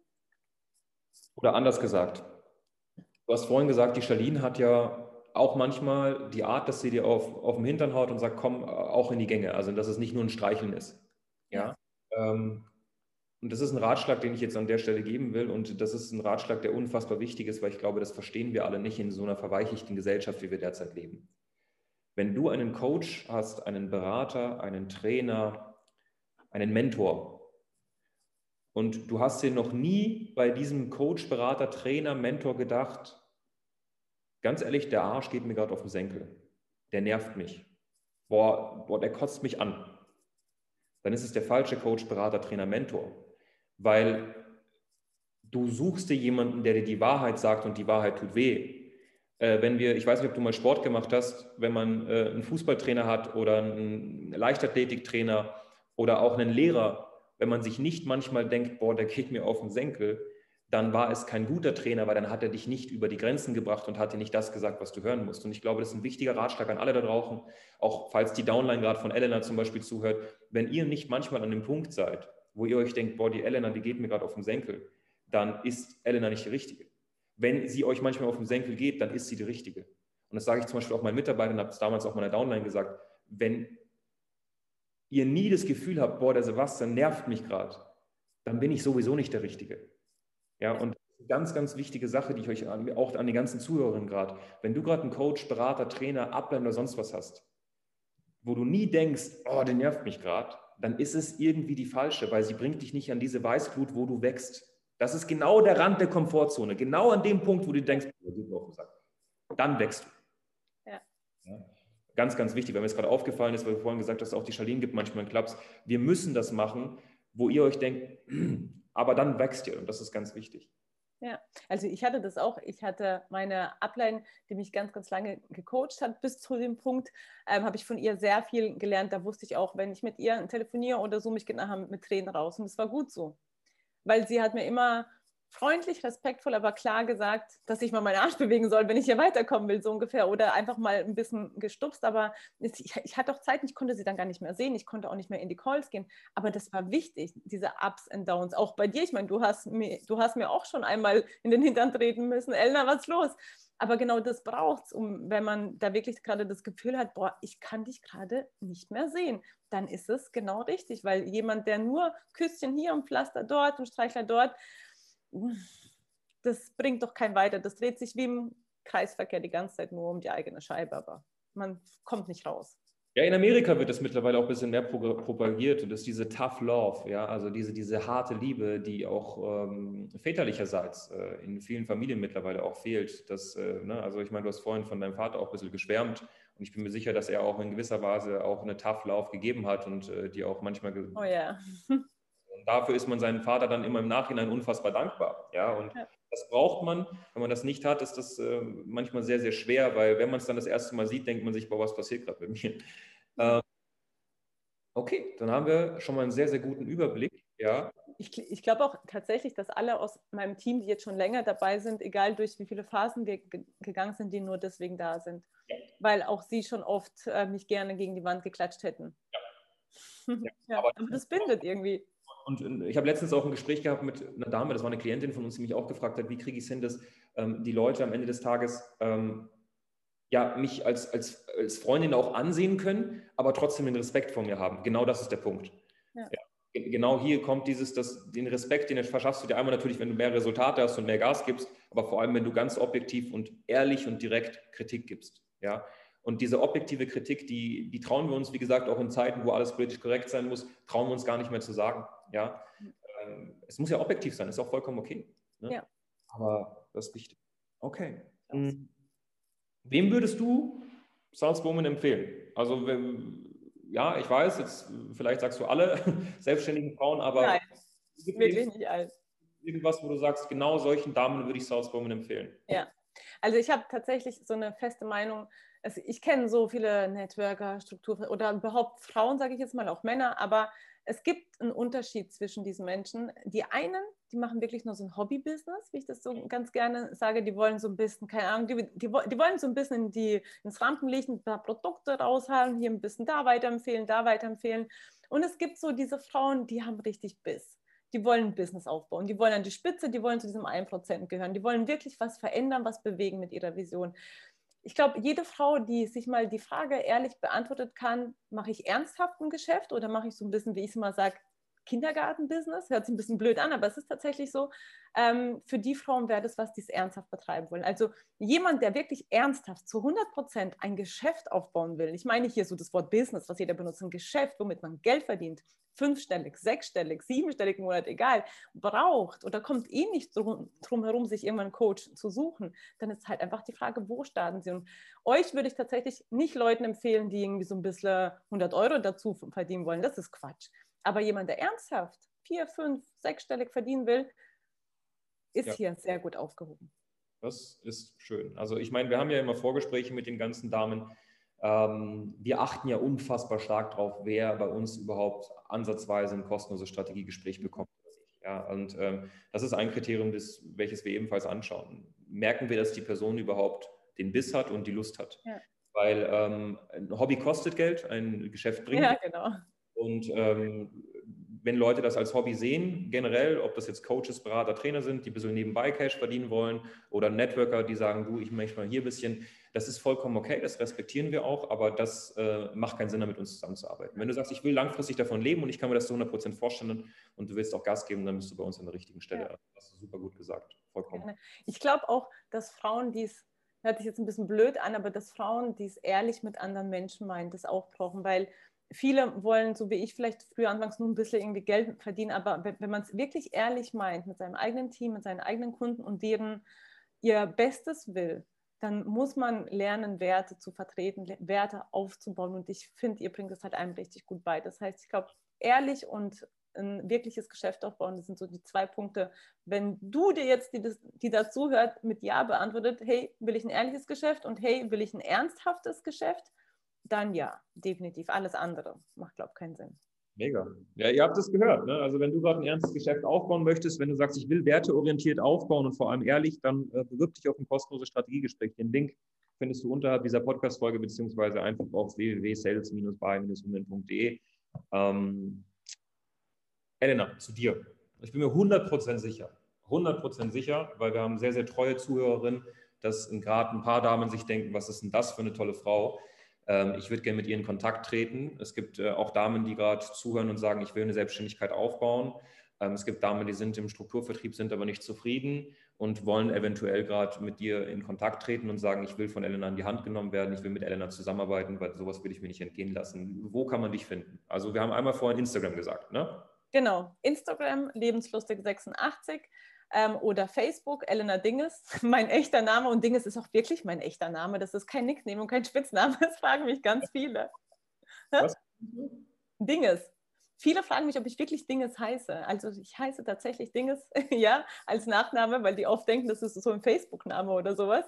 oder anders gesagt, du hast vorhin gesagt, die Charlene hat ja auch manchmal die Art, dass sie dir auf, auf dem Hintern haut und sagt, komm auch in die Gänge. Also, dass es nicht nur ein Streicheln ist. Ja. Ähm, und das ist ein Ratschlag, den ich jetzt an der Stelle geben will. Und das ist ein Ratschlag, der unfassbar wichtig ist, weil ich glaube, das verstehen wir alle nicht in so einer verweichlichten Gesellschaft, wie wir derzeit leben. Wenn du einen Coach hast, einen Berater, einen Trainer, einen Mentor und du hast dir noch nie bei diesem Coach, Berater, Trainer, Mentor gedacht, ganz ehrlich, der Arsch geht mir gerade auf den Senkel, der nervt mich, boah, boah, der kotzt mich an, dann ist es der falsche Coach, Berater, Trainer, Mentor weil du suchst dir jemanden, der dir die Wahrheit sagt und die Wahrheit tut weh. Äh, wenn wir, ich weiß nicht, ob du mal Sport gemacht hast, wenn man äh, einen Fußballtrainer hat oder einen Leichtathletiktrainer oder auch einen Lehrer, wenn man sich nicht manchmal denkt, boah, der geht mir auf den Senkel, dann war es kein guter Trainer, weil dann hat er dich nicht über die Grenzen gebracht und hat dir nicht das gesagt, was du hören musst. Und ich glaube, das ist ein wichtiger Ratschlag an alle da draußen, auch falls die Downline gerade von Elena zum Beispiel zuhört, wenn ihr nicht manchmal an dem Punkt seid, wo ihr euch denkt, boah, die Elena, die geht mir gerade auf den Senkel, dann ist Elena nicht die Richtige. Wenn sie euch manchmal auf den Senkel geht, dann ist sie die Richtige. Und das sage ich zum Beispiel auch meinen Mitarbeitern, habe es damals auch meiner Downline gesagt, wenn ihr nie das Gefühl habt, boah, der Sebastian nervt mich gerade, dann bin ich sowieso nicht der Richtige. Ja, und ganz, ganz wichtige Sache, die ich euch an, auch an die ganzen Zuhörerinnen gerade, wenn du gerade einen Coach, Berater, Trainer, Ablein oder sonst was hast, wo du nie denkst, oh, der nervt mich gerade, dann ist es irgendwie die falsche, weil sie bringt dich nicht an diese Weißglut, wo du wächst. Das ist genau der Rand der Komfortzone, genau an dem Punkt, wo du denkst, dann wächst du. Ja. ja. Ganz, ganz wichtig, weil mir es gerade aufgefallen ist, weil du vorhin gesagt hast, auch die Charlene gibt manchmal einen Klaps. Wir müssen das machen, wo ihr euch denkt, aber dann wächst ihr und das ist ganz wichtig. Ja, also ich hatte das auch. Ich hatte meine Ablein, die mich ganz, ganz lange gecoacht hat, bis zu dem Punkt, ähm, habe ich von ihr sehr viel gelernt. Da wusste ich auch, wenn ich mit ihr telefoniere oder so, mich geht nachher mit Tränen raus. Und das war gut so. Weil sie hat mir immer freundlich, respektvoll, aber klar gesagt, dass ich mal meinen Arsch bewegen soll, wenn ich hier weiterkommen will, so ungefähr. Oder einfach mal ein bisschen gestupst. Aber ich, ich hatte auch Zeit, ich konnte sie dann gar nicht mehr sehen. Ich konnte auch nicht mehr in die Calls gehen. Aber das war wichtig, diese Ups and Downs. Auch bei dir. Ich meine, du hast mir, du hast mir auch schon einmal in den Hintern treten müssen. Elna, was los? Aber genau das braucht es, um, wenn man da wirklich gerade das Gefühl hat, boah, ich kann dich gerade nicht mehr sehen, dann ist es genau richtig, weil jemand, der nur Küsschen hier und Pflaster dort und Streichler dort, das bringt doch kein weiter. Das dreht sich wie im Kreisverkehr die ganze Zeit nur um die eigene Scheibe, aber man kommt nicht raus. Ja, in Amerika wird das mittlerweile auch ein bisschen mehr propagiert und das ist diese Tough Love, ja, also diese, diese harte Liebe, die auch ähm, väterlicherseits äh, in vielen Familien mittlerweile auch fehlt. Das, äh, ne, also ich meine, du hast vorhin von deinem Vater auch ein bisschen geschwärmt und ich bin mir sicher, dass er auch in gewisser Weise auch eine Tough Love gegeben hat und äh, die auch manchmal. Oh ja. <laughs> dafür ist man seinem Vater dann immer im Nachhinein unfassbar dankbar. Ja, und ja. das braucht man. Wenn man das nicht hat, ist das äh, manchmal sehr, sehr schwer, weil wenn man es dann das erste Mal sieht, denkt man sich, boah, was passiert gerade bei mir? Äh, okay, dann haben wir schon mal einen sehr, sehr guten Überblick. Ja. Ich, ich glaube auch tatsächlich, dass alle aus meinem Team, die jetzt schon länger dabei sind, egal durch wie viele Phasen wir gegangen sind, die nur deswegen da sind. Ja. Weil auch sie schon oft äh, mich gerne gegen die Wand geklatscht hätten. Ja. <laughs> Ja, aber das bindet irgendwie. Und ich habe letztens auch ein Gespräch gehabt mit einer Dame, das war eine Klientin von uns, die mich auch gefragt hat, wie kriege ich es hin, dass ähm, die Leute am Ende des Tages ähm, ja, mich als, als, als Freundin auch ansehen können, aber trotzdem den Respekt vor mir haben. Genau das ist der Punkt. Ja. Ja. Genau hier kommt dieses, das, den Respekt, den verschaffst du dir einmal natürlich, wenn du mehr Resultate hast und mehr Gas gibst, aber vor allem, wenn du ganz objektiv und ehrlich und direkt Kritik gibst. Ja? Und diese objektive Kritik, die, die trauen wir uns, wie gesagt, auch in Zeiten, wo alles politisch korrekt sein muss, trauen wir uns gar nicht mehr zu sagen. Ja? Ähm, es muss ja objektiv sein, ist auch vollkommen okay. Ne? Ja. Aber das ist wichtig. Okay. Mhm. Wem würdest du Salzburgen empfehlen? Also, ja, ich weiß, jetzt vielleicht sagst du alle <laughs> selbstständigen Frauen, aber Nein, wirklich nicht alle. Irgendwas, wo du sagst, genau solchen Damen würde ich Salzburgen empfehlen. Ja, also ich habe tatsächlich so eine feste Meinung. Also ich kenne so viele Networker, Strukturen oder überhaupt Frauen, sage ich jetzt mal, auch Männer, aber es gibt einen Unterschied zwischen diesen Menschen. Die einen, die machen wirklich nur so ein Hobby-Business, wie ich das so ganz gerne sage. Die wollen so ein bisschen, keine Ahnung, die, die, die wollen so ein bisschen in die, ins Rampenlicht ein paar Produkte raushalten, hier ein bisschen da weiterempfehlen, da weiterempfehlen. Und es gibt so diese Frauen, die haben richtig Biss. Die wollen ein Business aufbauen, die wollen an die Spitze, die wollen zu diesem 1% gehören, die wollen wirklich was verändern, was bewegen mit ihrer Vision ich glaube, jede Frau, die sich mal die Frage ehrlich beantwortet kann, mache ich ernsthaft ein Geschäft oder mache ich so ein bisschen, wie ich es mal sage, Kindergarten-Business? Hört sich ein bisschen blöd an, aber es ist tatsächlich so ähm, für die Frauen wäre das was, die es ernsthaft betreiben wollen. Also jemand, der wirklich ernsthaft zu 100 Prozent ein Geschäft aufbauen will. Ich meine hier so das Wort Business, was jeder benutzt, ein Geschäft, womit man Geld verdient, fünfstellig, sechsstellig, siebenstellig im Monat, egal, braucht oder kommt eh nicht drum, drum herum, sich irgendwann einen Coach zu suchen, dann ist halt einfach die Frage, wo starten Sie? Und euch würde ich tatsächlich nicht Leuten empfehlen, die irgendwie so ein bisschen 100 Euro dazu verdienen wollen. Das ist Quatsch. Aber jemand, der ernsthaft vier, fünf, sechsstellig verdienen will, ist ja. hier sehr gut aufgehoben. Das ist schön. Also ich meine, wir haben ja immer Vorgespräche mit den ganzen Damen. Ähm, wir achten ja unfassbar stark darauf, wer bei uns überhaupt ansatzweise ein kostenloses Strategiegespräch bekommt. Ja, und ähm, das ist ein Kriterium, das, welches wir ebenfalls anschauen. Merken wir, dass die Person überhaupt den Biss hat und die Lust hat? Ja. Weil ähm, ein Hobby kostet Geld, ein Geschäft bringt. Ja, genau. Und ähm, wenn Leute das als Hobby sehen, generell, ob das jetzt Coaches, Berater, Trainer sind, die ein bisschen nebenbei Cash verdienen wollen oder Networker, die sagen, du, ich möchte mal hier ein bisschen, das ist vollkommen okay, das respektieren wir auch, aber das äh, macht keinen Sinn, damit uns zusammenzuarbeiten. Wenn du sagst, ich will langfristig davon leben und ich kann mir das zu 100% vorstellen und du willst auch Gas geben, dann bist du bei uns an der richtigen Stelle. Ja. Das hast du super gut gesagt, vollkommen. Ich glaube auch, dass Frauen, die es, hört sich jetzt ein bisschen blöd an, aber dass Frauen, die es ehrlich mit anderen Menschen meinen, das auch brauchen, weil viele wollen, so wie ich vielleicht früher anfangs, nur ein bisschen irgendwie Geld verdienen, aber wenn, wenn man es wirklich ehrlich meint mit seinem eigenen Team, mit seinen eigenen Kunden und deren ihr Bestes will, dann muss man lernen, Werte zu vertreten, Werte aufzubauen. Und ich finde, ihr bringt es halt einem richtig gut bei. Das heißt, ich glaube, ehrlich und ein wirkliches Geschäft aufbauen, das sind so die zwei Punkte. Wenn du dir jetzt, die, die dazu mit Ja beantwortet, hey, will ich ein ehrliches Geschäft und hey, will ich ein ernsthaftes Geschäft, dann ja, definitiv. Alles andere macht, glaube ich, keinen Sinn. Mega. Ja, ihr habt es gehört. Ne? Also wenn du gerade ein ernstes Geschäft aufbauen möchtest, wenn du sagst, ich will werteorientiert aufbauen und vor allem ehrlich, dann äh, bewirb dich auf ein kostenloses Strategiegespräch. Den Link findest du unterhalb dieser Podcast-Folge beziehungsweise einfach auf www.sales-by-women.de. Ähm, Elena, zu dir. Ich bin mir 100% sicher, 100% sicher, weil wir haben sehr, sehr treue Zuhörerinnen, dass gerade ein paar Damen sich denken, was ist denn das für eine tolle Frau? Ähm, ich würde gerne mit ihr in Kontakt treten. Es gibt äh, auch Damen, die gerade zuhören und sagen, ich will eine Selbstständigkeit aufbauen. Ähm, es gibt Damen, die sind im Strukturvertrieb, sind aber nicht zufrieden und wollen eventuell gerade mit dir in Kontakt treten und sagen, ich will von Elena in die Hand genommen werden, ich will mit Elena zusammenarbeiten, weil sowas will ich mir nicht entgehen lassen. Wo kann man dich finden? Also wir haben einmal vorhin Instagram gesagt, ne? Genau, Instagram, lebenslustig86 ähm, oder Facebook, Elena Dinges, <laughs> mein echter Name. Und Dinges ist auch wirklich mein echter Name. Das ist kein Nickname und kein Spitzname. <laughs> Das fragen mich ganz viele. Was? Dinges. Viele fragen mich, ob ich wirklich Dinges heiße. Also ich heiße tatsächlich Dinges, <laughs> ja, als Nachname, weil die oft denken, das ist so ein Facebook-Name oder sowas.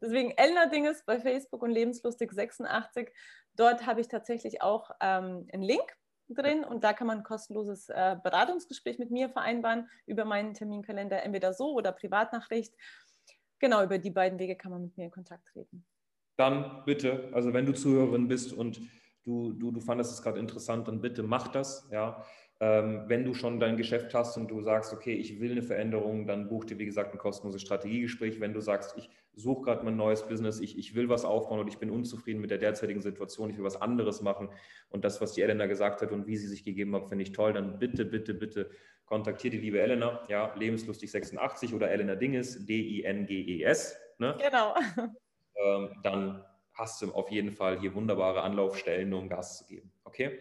Deswegen Elena Dinges bei Facebook und Lebenslustig86. Dort habe ich tatsächlich auch ähm, einen Link drin und da kann man ein kostenloses äh, Beratungsgespräch mit mir vereinbaren über meinen Terminkalender, entweder so oder Privatnachricht. Genau, über die beiden Wege kann man mit mir in Kontakt treten. Dann bitte, also wenn du Zuhörerin bist und du, du, du fandest es gerade interessant, dann bitte mach das. Ja. Ähm, wenn du schon dein Geschäft hast und du sagst, okay, ich will eine Veränderung, dann buch dir, wie gesagt, ein kostenloses Strategiegespräch. Wenn du sagst, ich suche gerade mein neues Business, ich, ich will was aufbauen und ich bin unzufrieden mit der derzeitigen Situation, ich will was anderes machen und das, was die Elena gesagt hat und wie sie sich gegeben hat, finde ich toll, dann bitte, bitte, bitte kontaktiert die liebe Elena, ja, lebenslustig86 oder Elena Dinges, D-I-N-G-E-S. Ne? Genau. Ähm, dann hast du auf jeden Fall hier wunderbare Anlaufstellen, um Gas zu geben. Okay?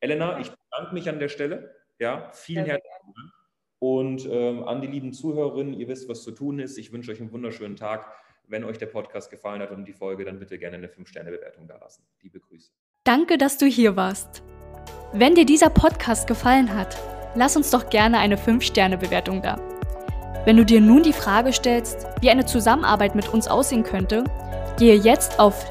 Elena, ich bedanke mich an der Stelle. Ja, vielen herzlichen Dank. Und ähm, an die lieben Zuhörerinnen, ihr wisst, was zu tun ist. Ich wünsche euch einen wunderschönen Tag. Wenn euch der Podcast gefallen hat und die Folge, dann bitte gerne eine 5-Sterne-Bewertung da lassen. Liebe Grüße. Danke, dass du hier warst. Wenn dir dieser Podcast gefallen hat, lass uns doch gerne eine 5-Sterne-Bewertung da. Wenn du dir nun die Frage stellst, wie eine Zusammenarbeit mit uns aussehen könnte, gehe jetzt auf